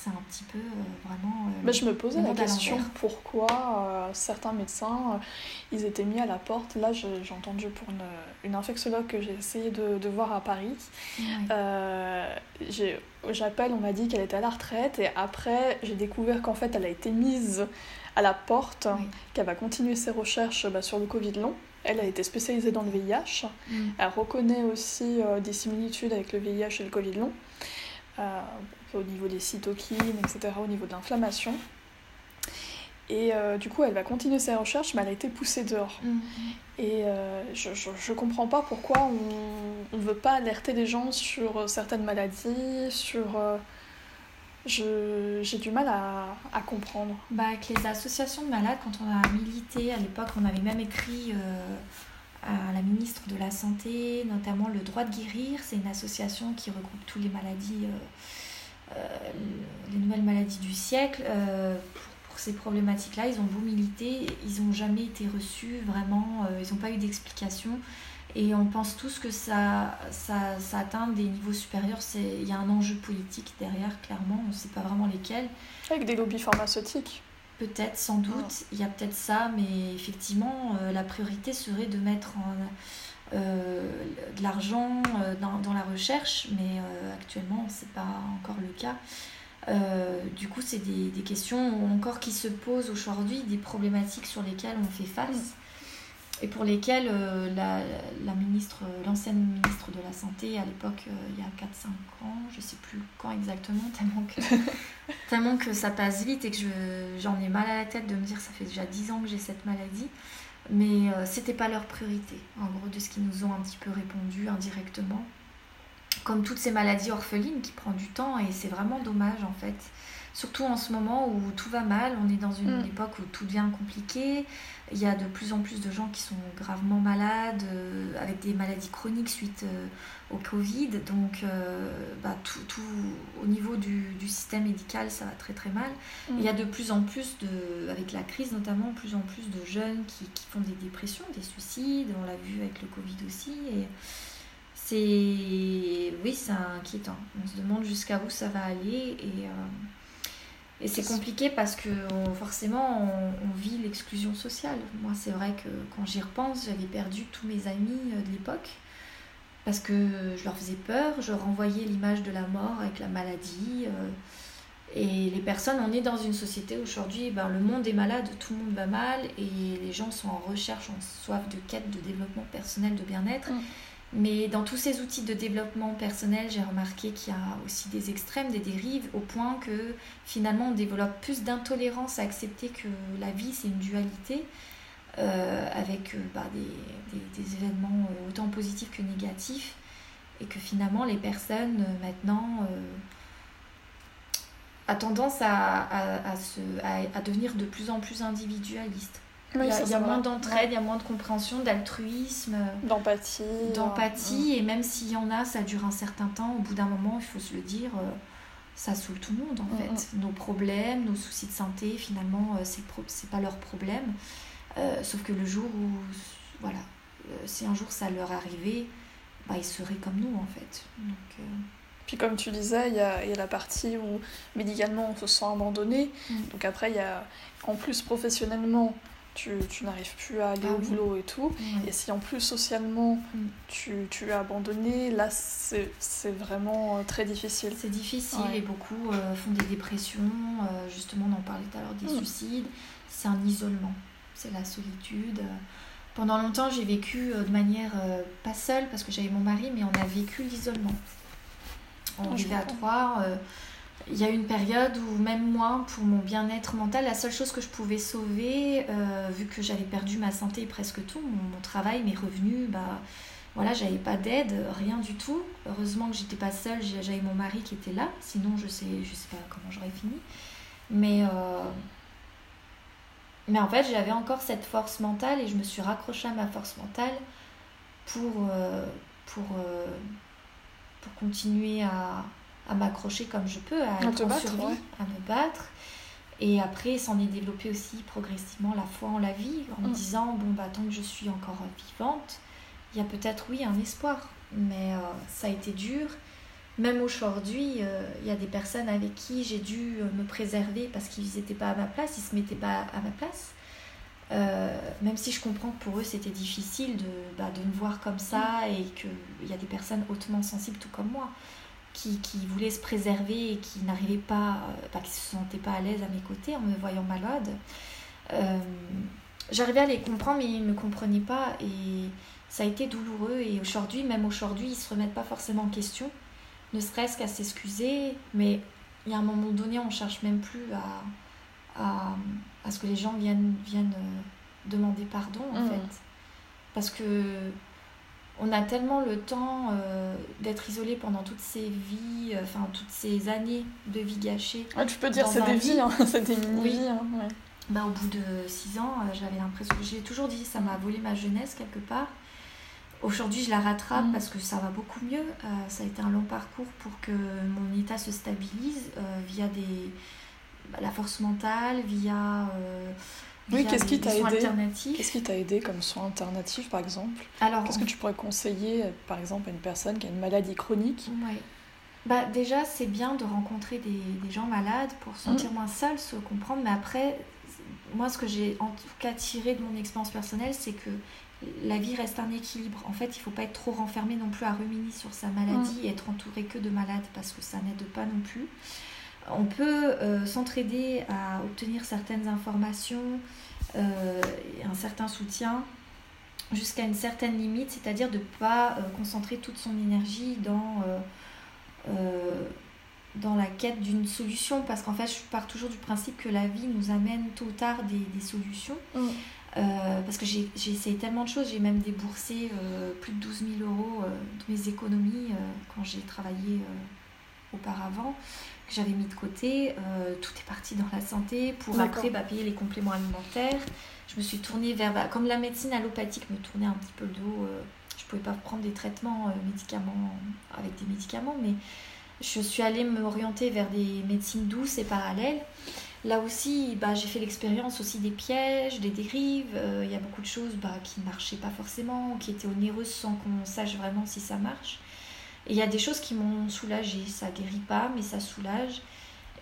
C'est un petit peu euh, vraiment. euh, Mais je me posais la question pourquoi euh, certains médecins ils étaient mis à la porte? Là, j'ai entendu pour une, une infectiologue que j'ai essayé de, de voir à Paris. J'appelle, on m'a dit qu'elle était à la retraite, et après, j'ai découvert qu'en fait, elle a été mise à la porte, Oui. qu'elle va continuer ses recherches bah, sur le Covid long. elle a été spécialisée dans le VIH. Mm. Elle reconnaît aussi des similitudes avec le VIH et le Covid long, au niveau des cytokines, etc., au niveau de l'inflammation. Et euh, du coup, elle va continuer ses recherches, mais elle a été poussée dehors. Mm. Et euh, je, je, comprends pas pourquoi on ne veut pas alerter les gens sur certaines maladies, sur. Euh, j'ai du mal à, à, comprendre. Bah, avec les associations de malades, quand on a milité à l'époque, on avait même écrit à la ministre de la Santé, notamment le droit de guérir. C'est une association qui regroupe toutes les maladies, les nouvelles maladies du siècle ces problématiques-là, ils ont beau militer, ils n'ont jamais été reçus, vraiment, euh, ils n'ont pas eu d'explication. Et on pense tous que ça, ça, ça atteint des niveaux supérieurs. Il y a un enjeu politique derrière, clairement, on ne sait pas vraiment lesquels. Avec des lobbies pharmaceutiques Peut-être, sans doute, il y a peut-être ça, mais effectivement, euh, la priorité serait de mettre euh, de l'argent dans, dans, la recherche, mais actuellement, ce n'est pas encore le cas. Euh, du coup, c'est des, des, questions encore qui se posent aujourd'hui, des problématiques sur lesquelles on fait face mm. Et pour lesquelles euh, la, la, ministre, l'ancienne ministre de la Santé, à l'époque, euh, il y a 4-5 ans, je sais plus quand exactement, tellement que, *laughs* tellement que ça passe vite et que j'en ai mal à la tête de me dire ça fait déjà 10 ans que j'ai cette maladie. Mais c'était pas leur priorité, en gros, de ce qu'ils nous ont un petit peu répondu indirectement comme toutes ces maladies orphelines qui prend du temps et c'est vraiment dommage en fait. Surtout en ce moment où tout va mal, on est dans une mm. époque où tout devient compliqué, il y a de plus en plus de gens qui sont gravement malades, euh, avec des maladies chroniques suite euh, au Covid, donc euh, bah, tout, tout, au niveau du, du, système médical ça va très très mal. Mm. Il y a de plus en plus, de, avec la crise notamment, plus en plus de jeunes qui, qui font des dépressions, des suicides, on l'a vu avec le Covid aussi. Et, c'est oui c'est inquiétant on se demande jusqu'à où ça va aller et, euh, et c'est compliqué parce que forcément on, vit l'exclusion sociale moi c'est vrai que quand j'y repense j'avais perdu tous mes amis euh, de l'époque parce que je leur faisais peur je renvoyais l'image de la mort avec la maladie euh, et les personnes, on est dans une société aujourd'hui, ben, le monde est malade, tout le monde va mal, et les gens sont en recherche, en soif de quête, de développement personnel, de bien-être. Mm. Mais dans tous ces outils de développement personnel, j'ai remarqué qu'il y a aussi des extrêmes, des dérives, au point que finalement on développe plus d'intolérance à accepter que la vie c'est une dualité, euh, avec euh, bah, des, événements euh, autant positifs que négatifs, et que finalement les personnes maintenant ont tendance à, à, se, à devenir de plus en plus individualistes il y a, moins d'entraide, il y a moins de compréhension, d'altruisme, d'empathie. D'empathie, et même s'il y en a, ça dure un certain temps. Au bout d'un moment, il faut se le dire, euh, ça saoule tout le monde en fait. Nos problèmes, nos soucis de santé, finalement, euh, c'est, c'est pas leur problème. Euh, sauf que le jour où, voilà, si un jour ça leur arrivait, bah, ils seraient comme nous en fait. Donc. Puis comme tu disais, il y a, y a, la partie où médicalement on se sent abandonné. Mm. Donc après, il y a en plus professionnellement, tu, tu n'arrives plus à aller ah au boulot et tout. Et si en plus socialement mm. tu, tu es abandonné, là c'est vraiment euh, très difficile. C'est difficile et beaucoup euh, font des dépressions, euh, justement on en parlait tout à l'heure des mm. suicides. C'est un isolement, c'est la solitude. Pendant longtemps j'ai vécu de manière pas seule parce que j'avais mon mari, mais on a vécu l'isolement. On ah, vivait à trois il y a une période où même moi, pour mon bien-être mental, la seule chose que je pouvais sauver, euh, vu que j'avais perdu ma santé et presque tout, mon, travail, mes revenus, bah voilà, j'avais pas d'aide, rien du tout. Heureusement que j'étais pas seule, j'avais mon mari qui était là, sinon je sais, je sais pas comment j'aurais fini. Mais, euh, mais en fait, j'avais encore cette force mentale et je me suis raccrochée à ma force mentale pour, euh, pour, pour continuer à, à m'accrocher comme je peux, à, être en survie, à me battre. Et après, s'en est développé aussi progressivement la foi en la vie, en me mm. disant, bon, bah, tant que je suis encore vivante, il y a peut-être, oui, un espoir. Mais euh, ça a été dur. Même aujourd'hui, euh, il y a des personnes avec qui j'ai dû euh, me préserver parce qu'ils n'étaient pas à ma place, ils ne se mettaient pas à ma place. même si je comprends que pour eux c'était difficile de, bah, de me voir comme ça mm. et qu'il y a des personnes hautement sensibles tout comme moi qui, qui voulaient se préserver et qui n'arrivaient pas, pas qui se sentaient pas à l'aise à mes côtés en me voyant malade. Euh, j'arrivais à les comprendre, mais ils ne me comprenaient pas. Et ça a été douloureux. Et aujourd'hui, même aujourd'hui, ils ne se remettent pas forcément en question, ne serait-ce qu'à s'excuser. Mais il y a un moment donné, on ne cherche même plus à, à, à, ce que les gens viennent, viennent euh, demander pardon, en mmh. fait. Parce que on a tellement le temps euh, d'être isolé pendant toutes ces vies, euh, enfin toutes ces années de vie gâchée. Ouais, tu peux dire c'est des vies, hein, c'est des mini-vies. Hein, bah, au bout de six ans, euh, j'avais l'impression, j'ai toujours dit, ça m'a volé ma jeunesse quelque part. Aujourd'hui, je la rattrape mm. parce que ça va beaucoup mieux. ça a été un long parcours pour que mon état se stabilise via des, bah, la force mentale, via oui, qu'est-ce qui t'a aidé Qu'est-ce qui t'a aidé comme soin alternatif, par exemple Alors, qu'est-ce que tu pourrais conseiller, par exemple, à une personne qui a une maladie chronique ouais. bah, Déjà, c'est bien de rencontrer des, des, gens malades pour se sentir mmh. moins seul, se comprendre. Mais après, moi, ce que j'ai en tout cas tiré de mon expérience personnelle, c'est que la vie reste un équilibre. En fait, il ne faut pas être trop renfermé non plus à ruminer sur sa maladie mmh. et être entouré que de malades parce que ça n'aide pas non plus. On peut euh, s'entraider à obtenir certaines informations, euh, un certain soutien jusqu'à une certaine limite, c'est-à-dire de ne pas euh, concentrer toute son énergie dans, dans la quête d'une solution, parce qu'en fait, je pars toujours du principe que la vie nous amène tôt ou tard des, solutions. Mm. parce que j'ai essayé tellement de choses, j'ai même déboursé plus de 12 000 euros de mes économies quand j'ai travaillé auparavant que j'avais mis de côté. Euh, tout est parti dans la santé pour après bah, payer les compléments alimentaires. Je me suis tournée vers. Bah, comme la médecine allopathique me tournait un petit peu le dos, euh, je ne pouvais pas prendre des traitements euh, médicaments avec des médicaments, mais je suis allée m'orienter vers des médecines douces et parallèles. Là aussi, bah, j'ai fait l'expérience aussi des pièges, des dérives. Il y a beaucoup de choses bah, qui ne marchaient pas forcément, qui étaient onéreuses sans qu'on sache vraiment si ça marche. Et il y a des choses qui m'ont soulagée. Ça guérit pas, mais ça soulage.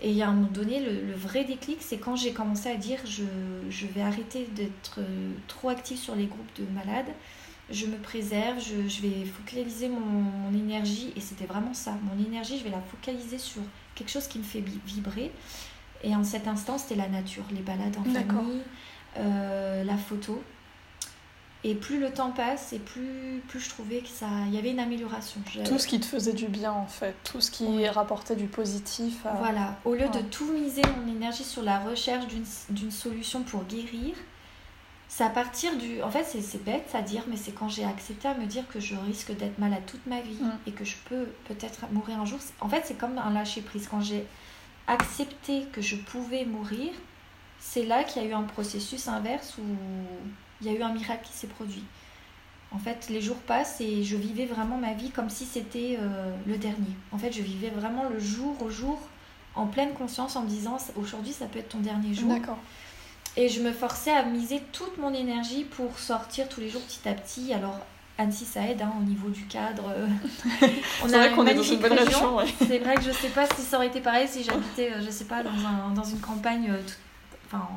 Et il y a un moment donné, le, vrai déclic, c'est quand j'ai commencé à dire je, je vais arrêter d'être trop active sur les groupes de malades. Je me préserve, je, je vais focaliser mon, mon énergie. Et c'était vraiment ça. Mon énergie, je vais la focaliser sur quelque chose qui me fait vibrer. Et en cet instant, c'était la nature, les balades en famille, euh, la photo. Et plus le temps passe, et plus, plus je trouvais que ça, il y avait une amélioration. Tout ce qui te faisait du bien en fait, tout ce qui rapportait du positif. Voilà, au lieu de tout miser mon énergie sur la recherche d'une solution pour guérir, c'est à partir du... En fait, c'est bête à dire, mais c'est quand j'ai accepté à me dire que je risque d'être malade toute ma vie mm. et que je peux peut-être mourir un jour. En fait, c'est comme un lâcher-prise. Quand j'ai accepté que je pouvais mourir, c'est là qu'il y a eu un processus inverse où il y a eu un miracle qui s'est produit. En fait, les jours passent et je vivais vraiment ma vie comme si c'était euh, le dernier. En fait, je vivais vraiment le jour au jour en pleine conscience en me disant aujourd'hui ça peut être ton dernier jour. D'accord. Et je me forçais à miser toute mon énergie pour sortir tous les jours petit à petit. Alors Annecy, ça aide hein, au niveau du cadre. *laughs* on a vrai qu'on est dans une bonne région. C'est vrai que je sais pas si ça aurait été pareil si j'habitais, euh, je sais pas, dans, un, dans une campagne, euh, enfin,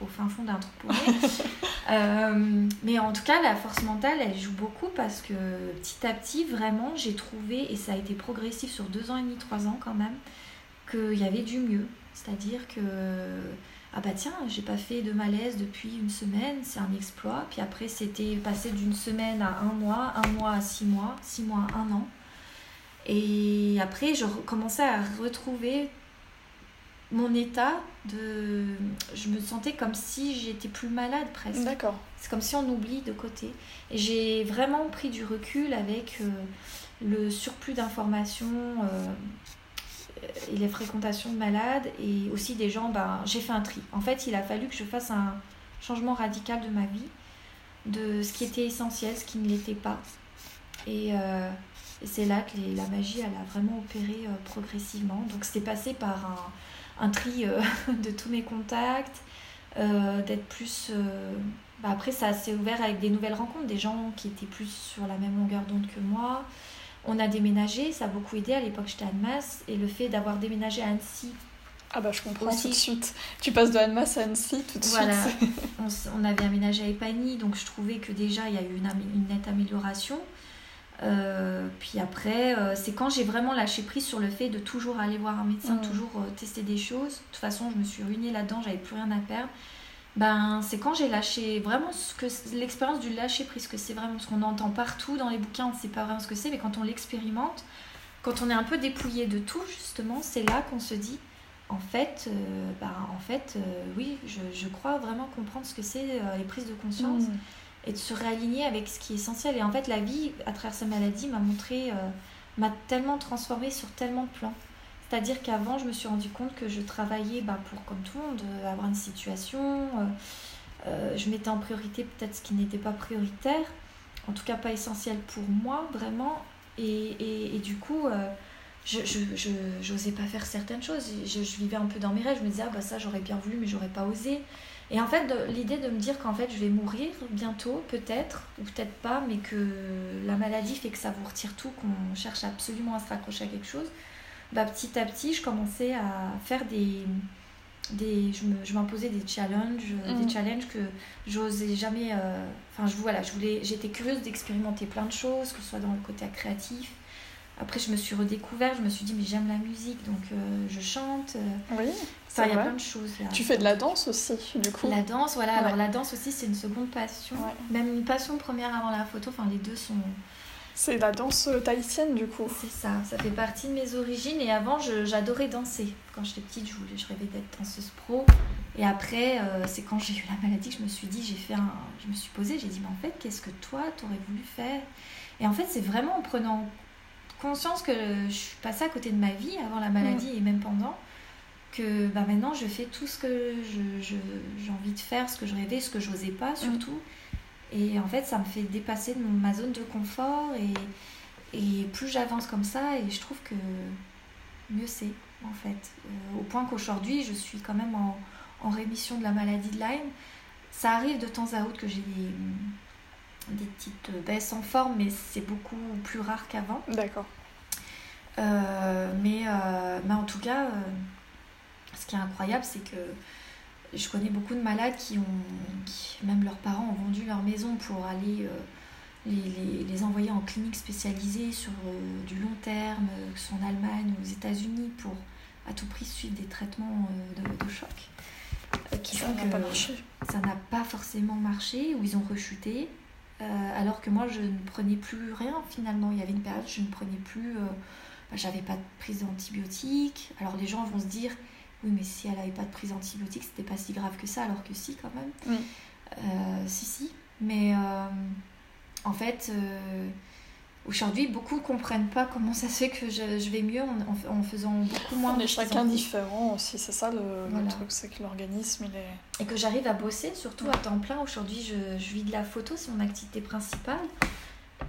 au fin fond d'un trou *laughs* euh, mais en tout cas, la force mentale, elle joue beaucoup parce que petit à petit, vraiment, j'ai trouvé, et ça a été progressif sur deux ans et demi, trois ans quand même, qu'il y avait du mieux. C'est-à-dire que, ah bah tiens, j'ai pas fait de malaise depuis une semaine, c'est un exploit. Puis après, c'était passé d'une semaine à un mois, un mois à six mois, six mois à un an. Et après, je commençais à retrouver mon état de je me sentais comme si j'étais plus malade presque. D'accord. C'est comme si on oublie de côté. Et j'ai vraiment pris du recul avec euh, le surplus d'informations euh, et les fréquentations de malades et aussi des gens ben j'ai fait un tri. En fait il a fallu que je fasse un changement radical de ma vie de ce qui était essentiel ce qui ne l'était pas. Et, euh, c'est là que la magie elle a vraiment opéré progressivement. Donc c'était passé par un un tri euh, *laughs* de tous mes contacts, euh, d'être plus... Euh, bah, après, ça s'est ouvert avec des nouvelles rencontres, des gens qui étaient plus sur la même longueur d'onde que moi. On a déménagé, ça a beaucoup aidé. À l'époque, j'étais à Annemasse. Et le fait d'avoir déménagé à Annecy, ah bah je comprends tout de suite. Tu passes de Annemasse à Annecy tout de voilà. suite. *laughs* on, on, avait aménagé à Epagny, donc je trouvais que déjà il y a eu une, une nette amélioration. Euh, puis après, euh, c'est quand j'ai vraiment lâché prise sur le fait de toujours aller voir un médecin, mm. toujours euh, tester des choses. De toute façon, je me suis ruinée là-dedans, j'avais plus rien à perdre. ben, c'est quand j'ai lâché vraiment ce que l'expérience du lâcher prise, que c'est vraiment ce qu'on entend partout dans les bouquins, on ne sait pas vraiment ce que c'est, mais quand on l'expérimente, quand on est un peu dépouillé de tout, justement, c'est là qu'on se dit, en fait, ben, en fait oui, je, je, crois vraiment comprendre ce que c'est les prises de conscience mm. Et de se réaligner avec ce qui est essentiel. Et en fait, la vie, à travers sa maladie, m'a montré, m'a tellement transformée sur tellement de plans. C'est-à-dire qu'avant, je me suis rendu compte que je travaillais bah, pour, comme tout le monde, euh, avoir une situation. Euh, euh, je mettais en priorité peut-être ce qui n'était pas prioritaire, en tout cas pas essentiel pour moi, vraiment. Et, et, du coup, je n'osais pas faire certaines choses. Je, vivais un peu dans mes rêves. Je me disais, ah bah ça, j'aurais bien voulu, mais j'aurais pas osé. Et en fait, l'idée de me dire qu'en fait, je vais mourir bientôt, peut-être, ou peut-être pas, mais que la maladie fait que ça vous retire tout, qu'on cherche absolument à se raccrocher à quelque chose bah, petit à petit, je commençais à faire des. des je m'imposais des challenges, des mhm. challenges que j'osais jamais. Euh, enfin, je, voilà, je voulais, j'étais curieuse d'expérimenter plein de choses, que ce soit dans le côté créatif. Après, je me suis redécouverte, je me suis dit, mais j'aime la musique, donc euh, je chante. Euh. oui, ça, il y a plein de choses. Tu fais de la danse aussi, du coup La danse, voilà. Alors, la danse aussi, c'est une seconde passion. Même une passion première avant la photo. Enfin, les deux sont, c'est la danse tahitienne du coup. C'est ça, ça fait partie de mes origines et avant j'adorais danser. Quand j'étais petite, je, voulais, je rêvais d'être danseuse pro. Et après, euh, c'est quand j'ai eu la maladie que je me suis dit, j'ai fait un, je me suis posée, j'ai dit, mais en fait, qu'est-ce que toi, t'aurais voulu faire? Et en fait, c'est vraiment en prenant conscience que je suis passée à côté de ma vie avant la maladie mm. et même pendant, que bah, maintenant je fais tout ce que j'ai je, envie de faire, ce que je rêvais, ce que je n'osais pas surtout. Mm. Et en fait, ça me fait dépasser ma zone de confort et, et plus j'avance comme ça, et je trouve que mieux c'est, en fait. Euh, au point qu'aujourd'hui, je suis quand même en, en, rémission de la maladie de Lyme. Ça arrive de temps à autre que j'ai des, baisses en forme, mais c'est beaucoup plus rare qu'avant. D'accord. Euh, mais, euh, mais en tout cas, ce qui est incroyable, c'est que je connais beaucoup de malades qui ont, même leurs parents ont vendu leur maison pour aller euh, les, les, envoyer en clinique spécialisée sur euh, du long terme, euh, que ce soit en Allemagne ou aux États-Unis, pour à tout prix suivre des traitements de, de choc. qui ça n'a pas marché. Ça n'a pas forcément marché, ou ils ont rechuté. Alors que moi, je ne prenais plus rien finalement. Il y avait une période, je ne prenais plus. Bah, j'avais pas de prise d'antibiotiques. Alors les gens vont se dire oui, mais si elle n'avait pas de prise antibiotique, c'était pas si grave que ça, alors que si, quand même. Euh, si, si. Mais euh, en fait, euh, aujourd'hui, beaucoup ne comprennent pas comment ça se fait que je, je vais mieux en, en, faisant beaucoup moins On est chacun différent aussi, c'est ça le, truc, c'est que l'organisme, il est. Et que j'arrive à bosser, surtout à temps plein. Aujourd'hui, je, je vis de la photo, c'est mon activité principale.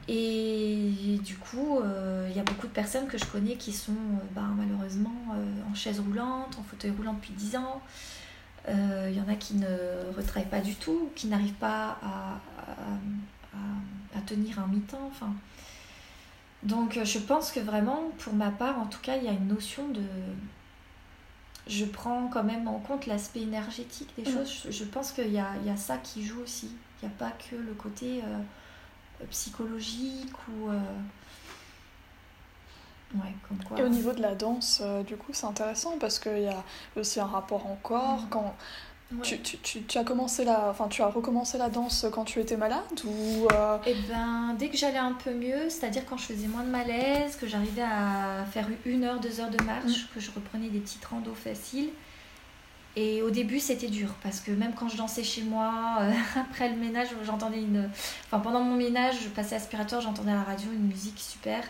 Et du coup, il euh, y a beaucoup de personnes que je connais qui sont euh, ben, malheureusement euh, en chaise roulante, en fauteuil roulant depuis 10 ans. Il y en a qui ne retravaillent pas du tout, qui n'arrivent pas à, à, à, tenir un mi-temps. Enfin. Donc je pense que vraiment, pour ma part, en tout cas, il y a une notion de... Je prends quand même en compte l'aspect énergétique des mm. choses. Je, pense qu'il y a, y a, ça qui joue aussi. Il n'y a pas que le côté psychologique ou. Euh, ouais, comme quoi. Et au niveau de la danse, euh, du coup, c'est intéressant parce qu'il y a aussi un rapport en corps. Mm. Quand tu, tu, tu, as commencé la, enfin, tu as recommencé la danse quand tu étais malade ou euh... Eh ben, dès que j'allais un peu mieux, c'est-à-dire quand je faisais moins de malaise, que j'arrivais à faire une heure, deux heures de marche, mm. que je reprenais des petites randos faciles, et au début, c'était dur parce que même quand je dansais chez moi, euh, *laughs* après le ménage, j'entendais une. Enfin, pendant mon ménage, je passais aspirateur, j'entendais à la radio une musique super.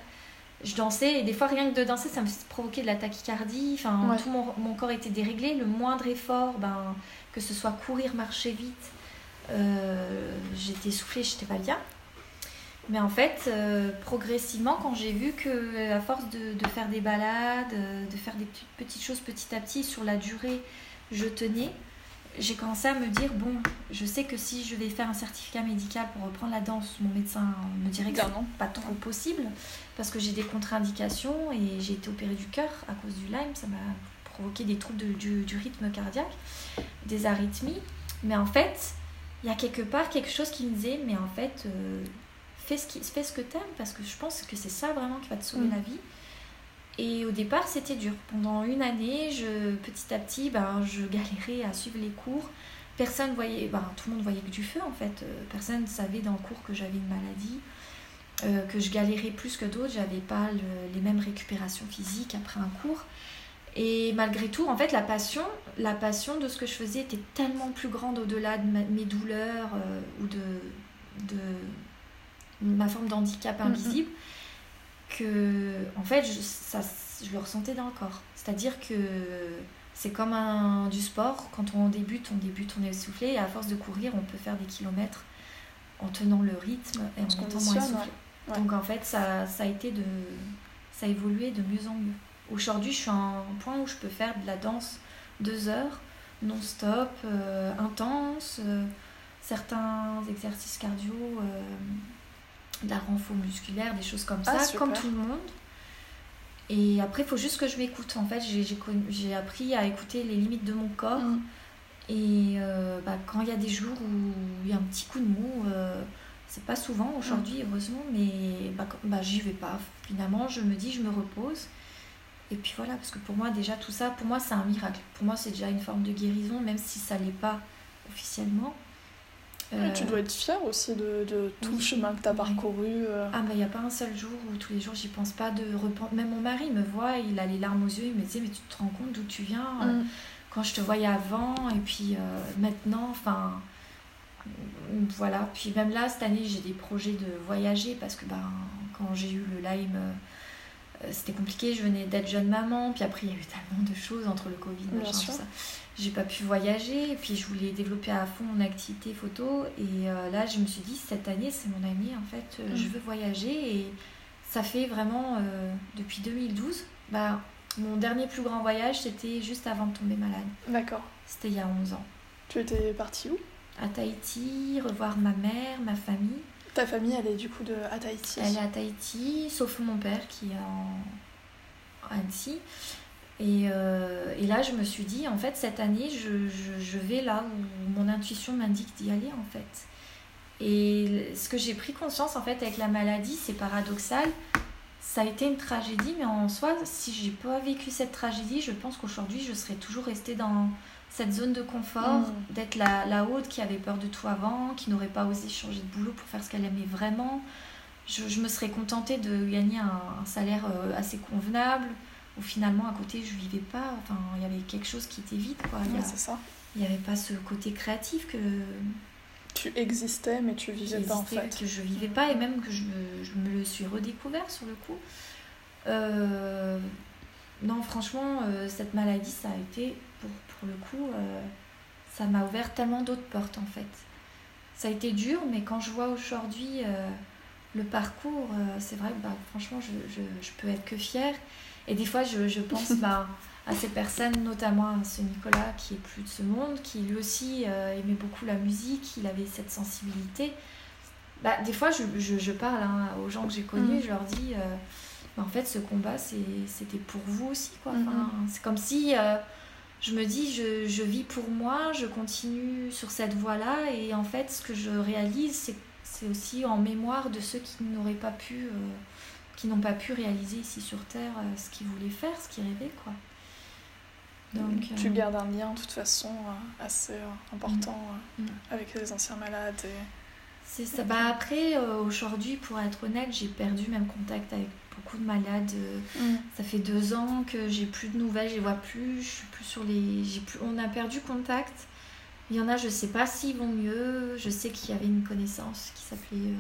Je dansais et des fois, rien que de danser, ça me provoquait de la tachycardie. Enfin, tout mon, mon, corps était déréglé. Le moindre effort, ben, que ce soit courir, marcher vite, euh, j'étais soufflée, j'étais pas bien. Mais en fait, euh, progressivement, quand j'ai vu que à force de, de, faire des balades, de faire des petites choses petit à petit sur la durée, je tenais, j'ai commencé à me dire bon, je sais que si je vais faire un certificat médical pour reprendre la danse, mon médecin me dirait que c'est pas trop possible parce que j'ai des contre-indications et j'ai été opérée du cœur à cause du Lyme, ça m'a provoqué des troubles du, rythme cardiaque, des arythmies. Mais en fait, il y a quelque part quelque chose qui me disait mais en fait, euh, fais, ce qui, fais ce que t'aimes parce que je pense que c'est ça vraiment qui va te sauver mm. la vie. Et au départ, c'était dur. Pendant une année, je, petit à petit, ben, je galérais à suivre les cours personne voyait, ben, tout le monde voyait que du feu en fait. Personne ne savait dans le cours que j'avais une maladie, que je galérais plus que d'autres. J'avais pas les mêmes récupérations physiques après un cours. Et malgré tout, en fait, la passion, la passion de ce que je faisais était tellement plus grande au-delà de mes douleurs ou de, de ma forme d'handicap mm. invisible que, en fait, je, ça, je le ressentais dans le corps. C'est-à-dire que c'est comme un, du sport. Quand on débute, on débute, on est essoufflé. Et à force de courir, on peut faire des kilomètres en tenant le rythme et en étant moins essoufflé. Donc en fait, ça, ça, a été de, ça a évolué de mieux en mieux. Aujourd'hui, je suis à un point où je peux faire de la danse deux heures, non-stop, euh, intense, euh, certains exercices cardio, euh, de la renfo musculaire, des choses comme ah, ça, comme tout le monde. Et après, il faut juste que je m'écoute. En fait, j'ai appris à écouter les limites de mon corps. Mm. Et bah, quand il y a des jours où il y a un petit coup de mou, c'est pas souvent aujourd'hui, mm. heureusement, mais bah, bah, j'y vais pas. Finalement, je me dis, je me repose. Et puis voilà, parce que pour moi, déjà, tout ça, pour moi, c'est un miracle. Pour moi, c'est déjà une forme de guérison, même si ça l'est pas officiellement. Euh, tu dois être fière aussi de, de tout le chemin que tu as parcouru. Euh. Ah, bah, il n'y a pas un seul jour où tous les jours j'y pense pas de repentir. Même mon mari me voit, il a les larmes aux yeux, il me dit Mais tu te rends compte d'où tu viens euh, mm. Quand je te voyais avant, et puis maintenant, enfin. Voilà. Puis même là, cette année, j'ai des projets de voyager parce que ben, quand j'ai eu le Lyme c'était compliqué, je venais d'être jeune maman, puis après il y a eu tellement de choses entre le Covid, machin, tout ça. J'ai pas pu voyager et puis je voulais développer à fond mon activité photo et euh, là je me suis dit cette année c'est mon année en fait euh, je mm. veux voyager et ça fait vraiment euh, depuis 2012 bah mon dernier plus grand voyage c'était juste avant de tomber malade. D'accord. C'était il y a 11 ans. Tu étais partie où? À Tahiti revoir ma mère ma famille ta famille elle est du coup de à Tahiti elle est à Tahiti sauf mon père qui est en Annecy et, euh, et, là, je me suis dit, en fait, cette année, je, je, je vais là où mon intuition m'indique d'y aller, en fait. Et ce que j'ai pris conscience, en fait, avec la maladie, c'est paradoxal. Ça a été une tragédie, mais en soi, si j'ai pas vécu cette tragédie, je pense qu'aujourd'hui, je serais toujours restée dans cette zone de confort, mm. d'être la, la, haute qui avait peur de tout avant, qui n'aurait pas osé changer de boulot pour faire ce qu'elle aimait vraiment. Je, je, me serais contentée de gagner un, un salaire euh, assez convenable, où finalement à côté je vivais pas enfin il y avait quelque chose qui était vide quoi il n'y avait pas ce côté créatif que tu existais mais tu vivais pas en fait. que je vivais pas et même que je, je me le suis redécouvert sur le coup. Euh, non franchement euh, cette maladie ça a été pour, pour le coup euh, ça m'a ouvert tellement d'autres portes en fait. Ça a été dur mais quand je vois aujourd'hui le parcours c'est vrai que bah, franchement je, je, je peux être que fière. Et des fois, je, je pense *laughs* bah, à ces personnes, notamment à ce Nicolas qui est plus de ce monde, qui lui aussi euh, aimait beaucoup la musique, il avait cette sensibilité. Bah, des fois, je, je, je parle hein, aux gens que j'ai connus, mm. je leur dis euh, bah, en fait, ce combat, c'était pour vous aussi. quoi. Mm-hmm. C'est comme si euh, je me dis je, je, vis pour moi, je continue sur cette voie-là, et en fait, ce que je réalise, c'est aussi en mémoire de ceux qui n'auraient pas pu qui n'ont pas pu réaliser ici sur Terre ce qu'ils voulaient faire, ce qu'ils rêvaient, quoi. Donc, tu euh, gardes un lien de toute façon euh, assez important mm. Mm. avec les anciens malades. Et... C'est ça. Bah après, aujourd'hui, pour être honnête, j'ai perdu même contact avec beaucoup de malades. Mm. Ça fait deux ans que j'ai plus de nouvelles, je les vois plus, je suis plus sur les. Plus... On a perdu contact. Il y en a, je sais pas s'ils vont mieux. Je sais qu'il y avait une connaissance qui s'appelait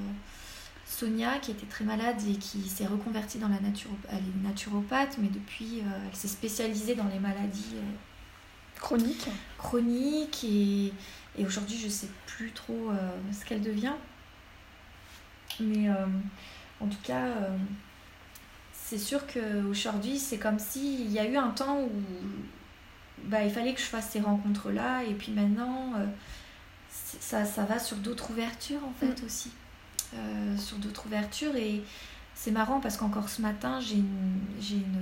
Sonia, qui était très malade et qui s'est reconvertie dans la nature, elle est naturopathe, mais depuis, euh, elle s'est spécialisée dans les maladies euh, chroniques. Chroniques et, et aujourd'hui, je sais plus trop euh, ce qu'elle devient. Mais en tout cas, c'est sûr qu'aujourd'hui, c'est comme s'il y a eu un temps où bah, il fallait que je fasse ces rencontres-là et puis maintenant, ça, ça va sur d'autres ouvertures en fait mm. aussi. Euh, sur d'autres ouvertures. Et c'est marrant parce qu'encore ce matin, j'ai une, une,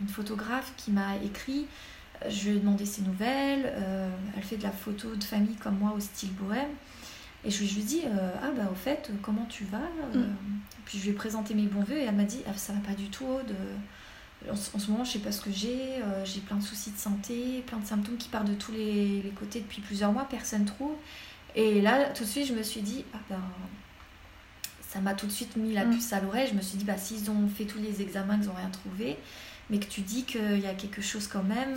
une, photographe qui m'a écrit. Je lui ai demandé ses nouvelles. Euh, elle fait de la photo de famille comme moi au style bohème. Et je lui ai dit euh, Ah, bah, au fait, comment tu vas mm. Puis je lui ai présenté mes bons voeux et elle m'a dit ah, Ça va pas du tout, de en, ce moment, je sais pas ce que j'ai. J'ai plein de soucis de santé, plein de symptômes qui partent de tous les, les côtés depuis plusieurs mois. Personne trouve. Et là, tout de suite, je me suis dit, ah ben, ça m'a tout de suite mis la mm. puce à l'oreille. Je me suis dit, bah, s'ils ont fait tous les examens, ils n'ont rien trouvé, mais que tu dis qu'il y a quelque chose quand même.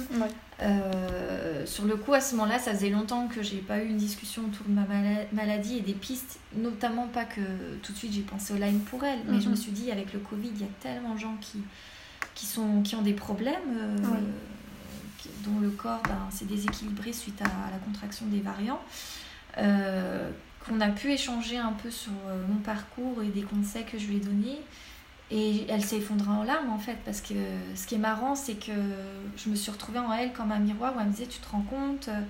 Euh, sur le coup, à ce moment-là, ça faisait longtemps que j'ai pas eu une discussion autour de ma maladie et des pistes, notamment pas que tout de suite j'ai pensé au Lyme pour elle, mais je me mm-hmm. suis dit, avec le Covid, il y a tellement de gens qui, qui, sont, qui ont des problèmes. Euh, dont le corps ben, s'est déséquilibré suite à, la contraction des variants. Euh, qu'on a pu échanger un peu sur euh, mon parcours et des conseils que je lui ai donnés. Et elle s'est effondrée en larmes en fait, parce que ce qui est marrant, c'est que je me suis retrouvée en elle comme un miroir où elle me disait Tu te rends compte euh,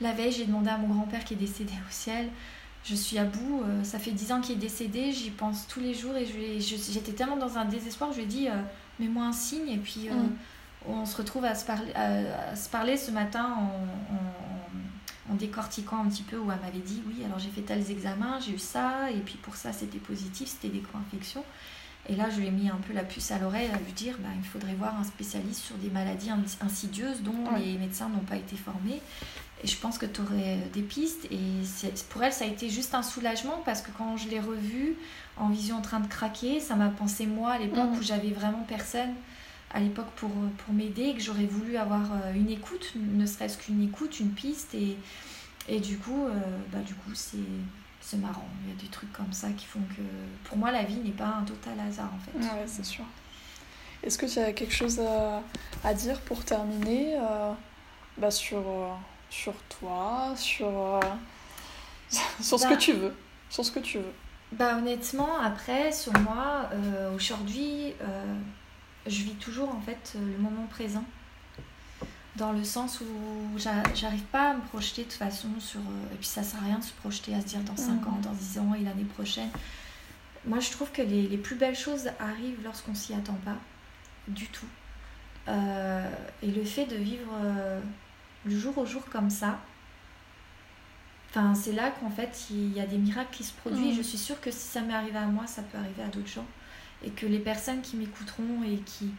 La veille, j'ai demandé à mon grand-père qui est décédé au ciel Je suis à bout, ça fait dix ans qu'il est décédé, j'y pense tous les jours et j'étais tellement dans un désespoir, je lui ai dit Mets-moi un signe et puis mm. on se retrouve à se parler, à, se parler ce matin en en décortiquant un petit peu où elle m'avait dit oui alors j'ai fait tels examens j'ai eu ça et puis pour ça c'était positif c'était des co-infections. Et là je lui ai mis un peu la puce à l'oreille à lui dire bah, il faudrait voir un spécialiste sur des maladies insidieuses dont les médecins n'ont pas été formés. Et je pense que tu aurais des pistes. Et pour elle ça a été juste un soulagement parce que quand je l'ai revue en vision en train de craquer ça m'a pensé moi à l'époque mm. où j'avais vraiment personne à l'époque pour, pour m'aider, que j'aurais voulu avoir euh, une écoute, ne serait-ce qu'une écoute, une piste. Et, et du coup, euh, bah, du coup c'est, c'est marrant. Il y a des trucs comme ça qui font que pour moi, la vie n'est pas un total hasard en fait. Ouais, c'est sûr. Est-ce que tu as quelque chose à, à dire pour terminer euh, bah, sur, sur toi, sur, *laughs* sur ce que bah tu veux Sur ce que tu veux? Bah honnêtement, après, sur moi, aujourd'hui, je vis toujours en fait le moment présent. Dans le sens où j'arrive pas à me projeter de toute façon sur euh, et puis ça sert à rien de se projeter à se dire dans 5 mm. ans dans 10 ans et l'année prochaine. Moi je trouve que les, les plus belles choses arrivent lorsqu'on s'y attend pas du tout. Euh, et le fait de vivre euh, le jour au jour comme ça enfin c'est là qu'en fait il y a des miracles qui se produisent. Mm. je suis sûre que si ça m'est arrivé à moi ça peut arriver à d'autres gens et que les personnes qui m'écouteront et qui,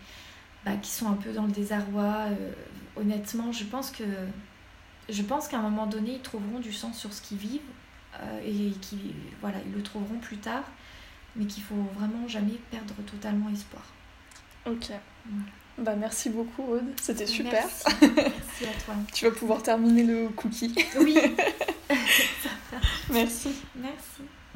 bah, qui sont un peu dans le désarroi, euh, honnêtement, je pense que je pense qu'à un moment donné, ils trouveront du sens sur ce qu'ils vivent euh, et qui voilà, ils le trouveront plus tard, mais qu'il faut vraiment jamais perdre totalement espoir. Ok. Bah merci beaucoup Aude, c'était super. Merci. à toi. *laughs* tu vas pouvoir terminer le cookie. Oui. *laughs* *laughs* merci. Merci.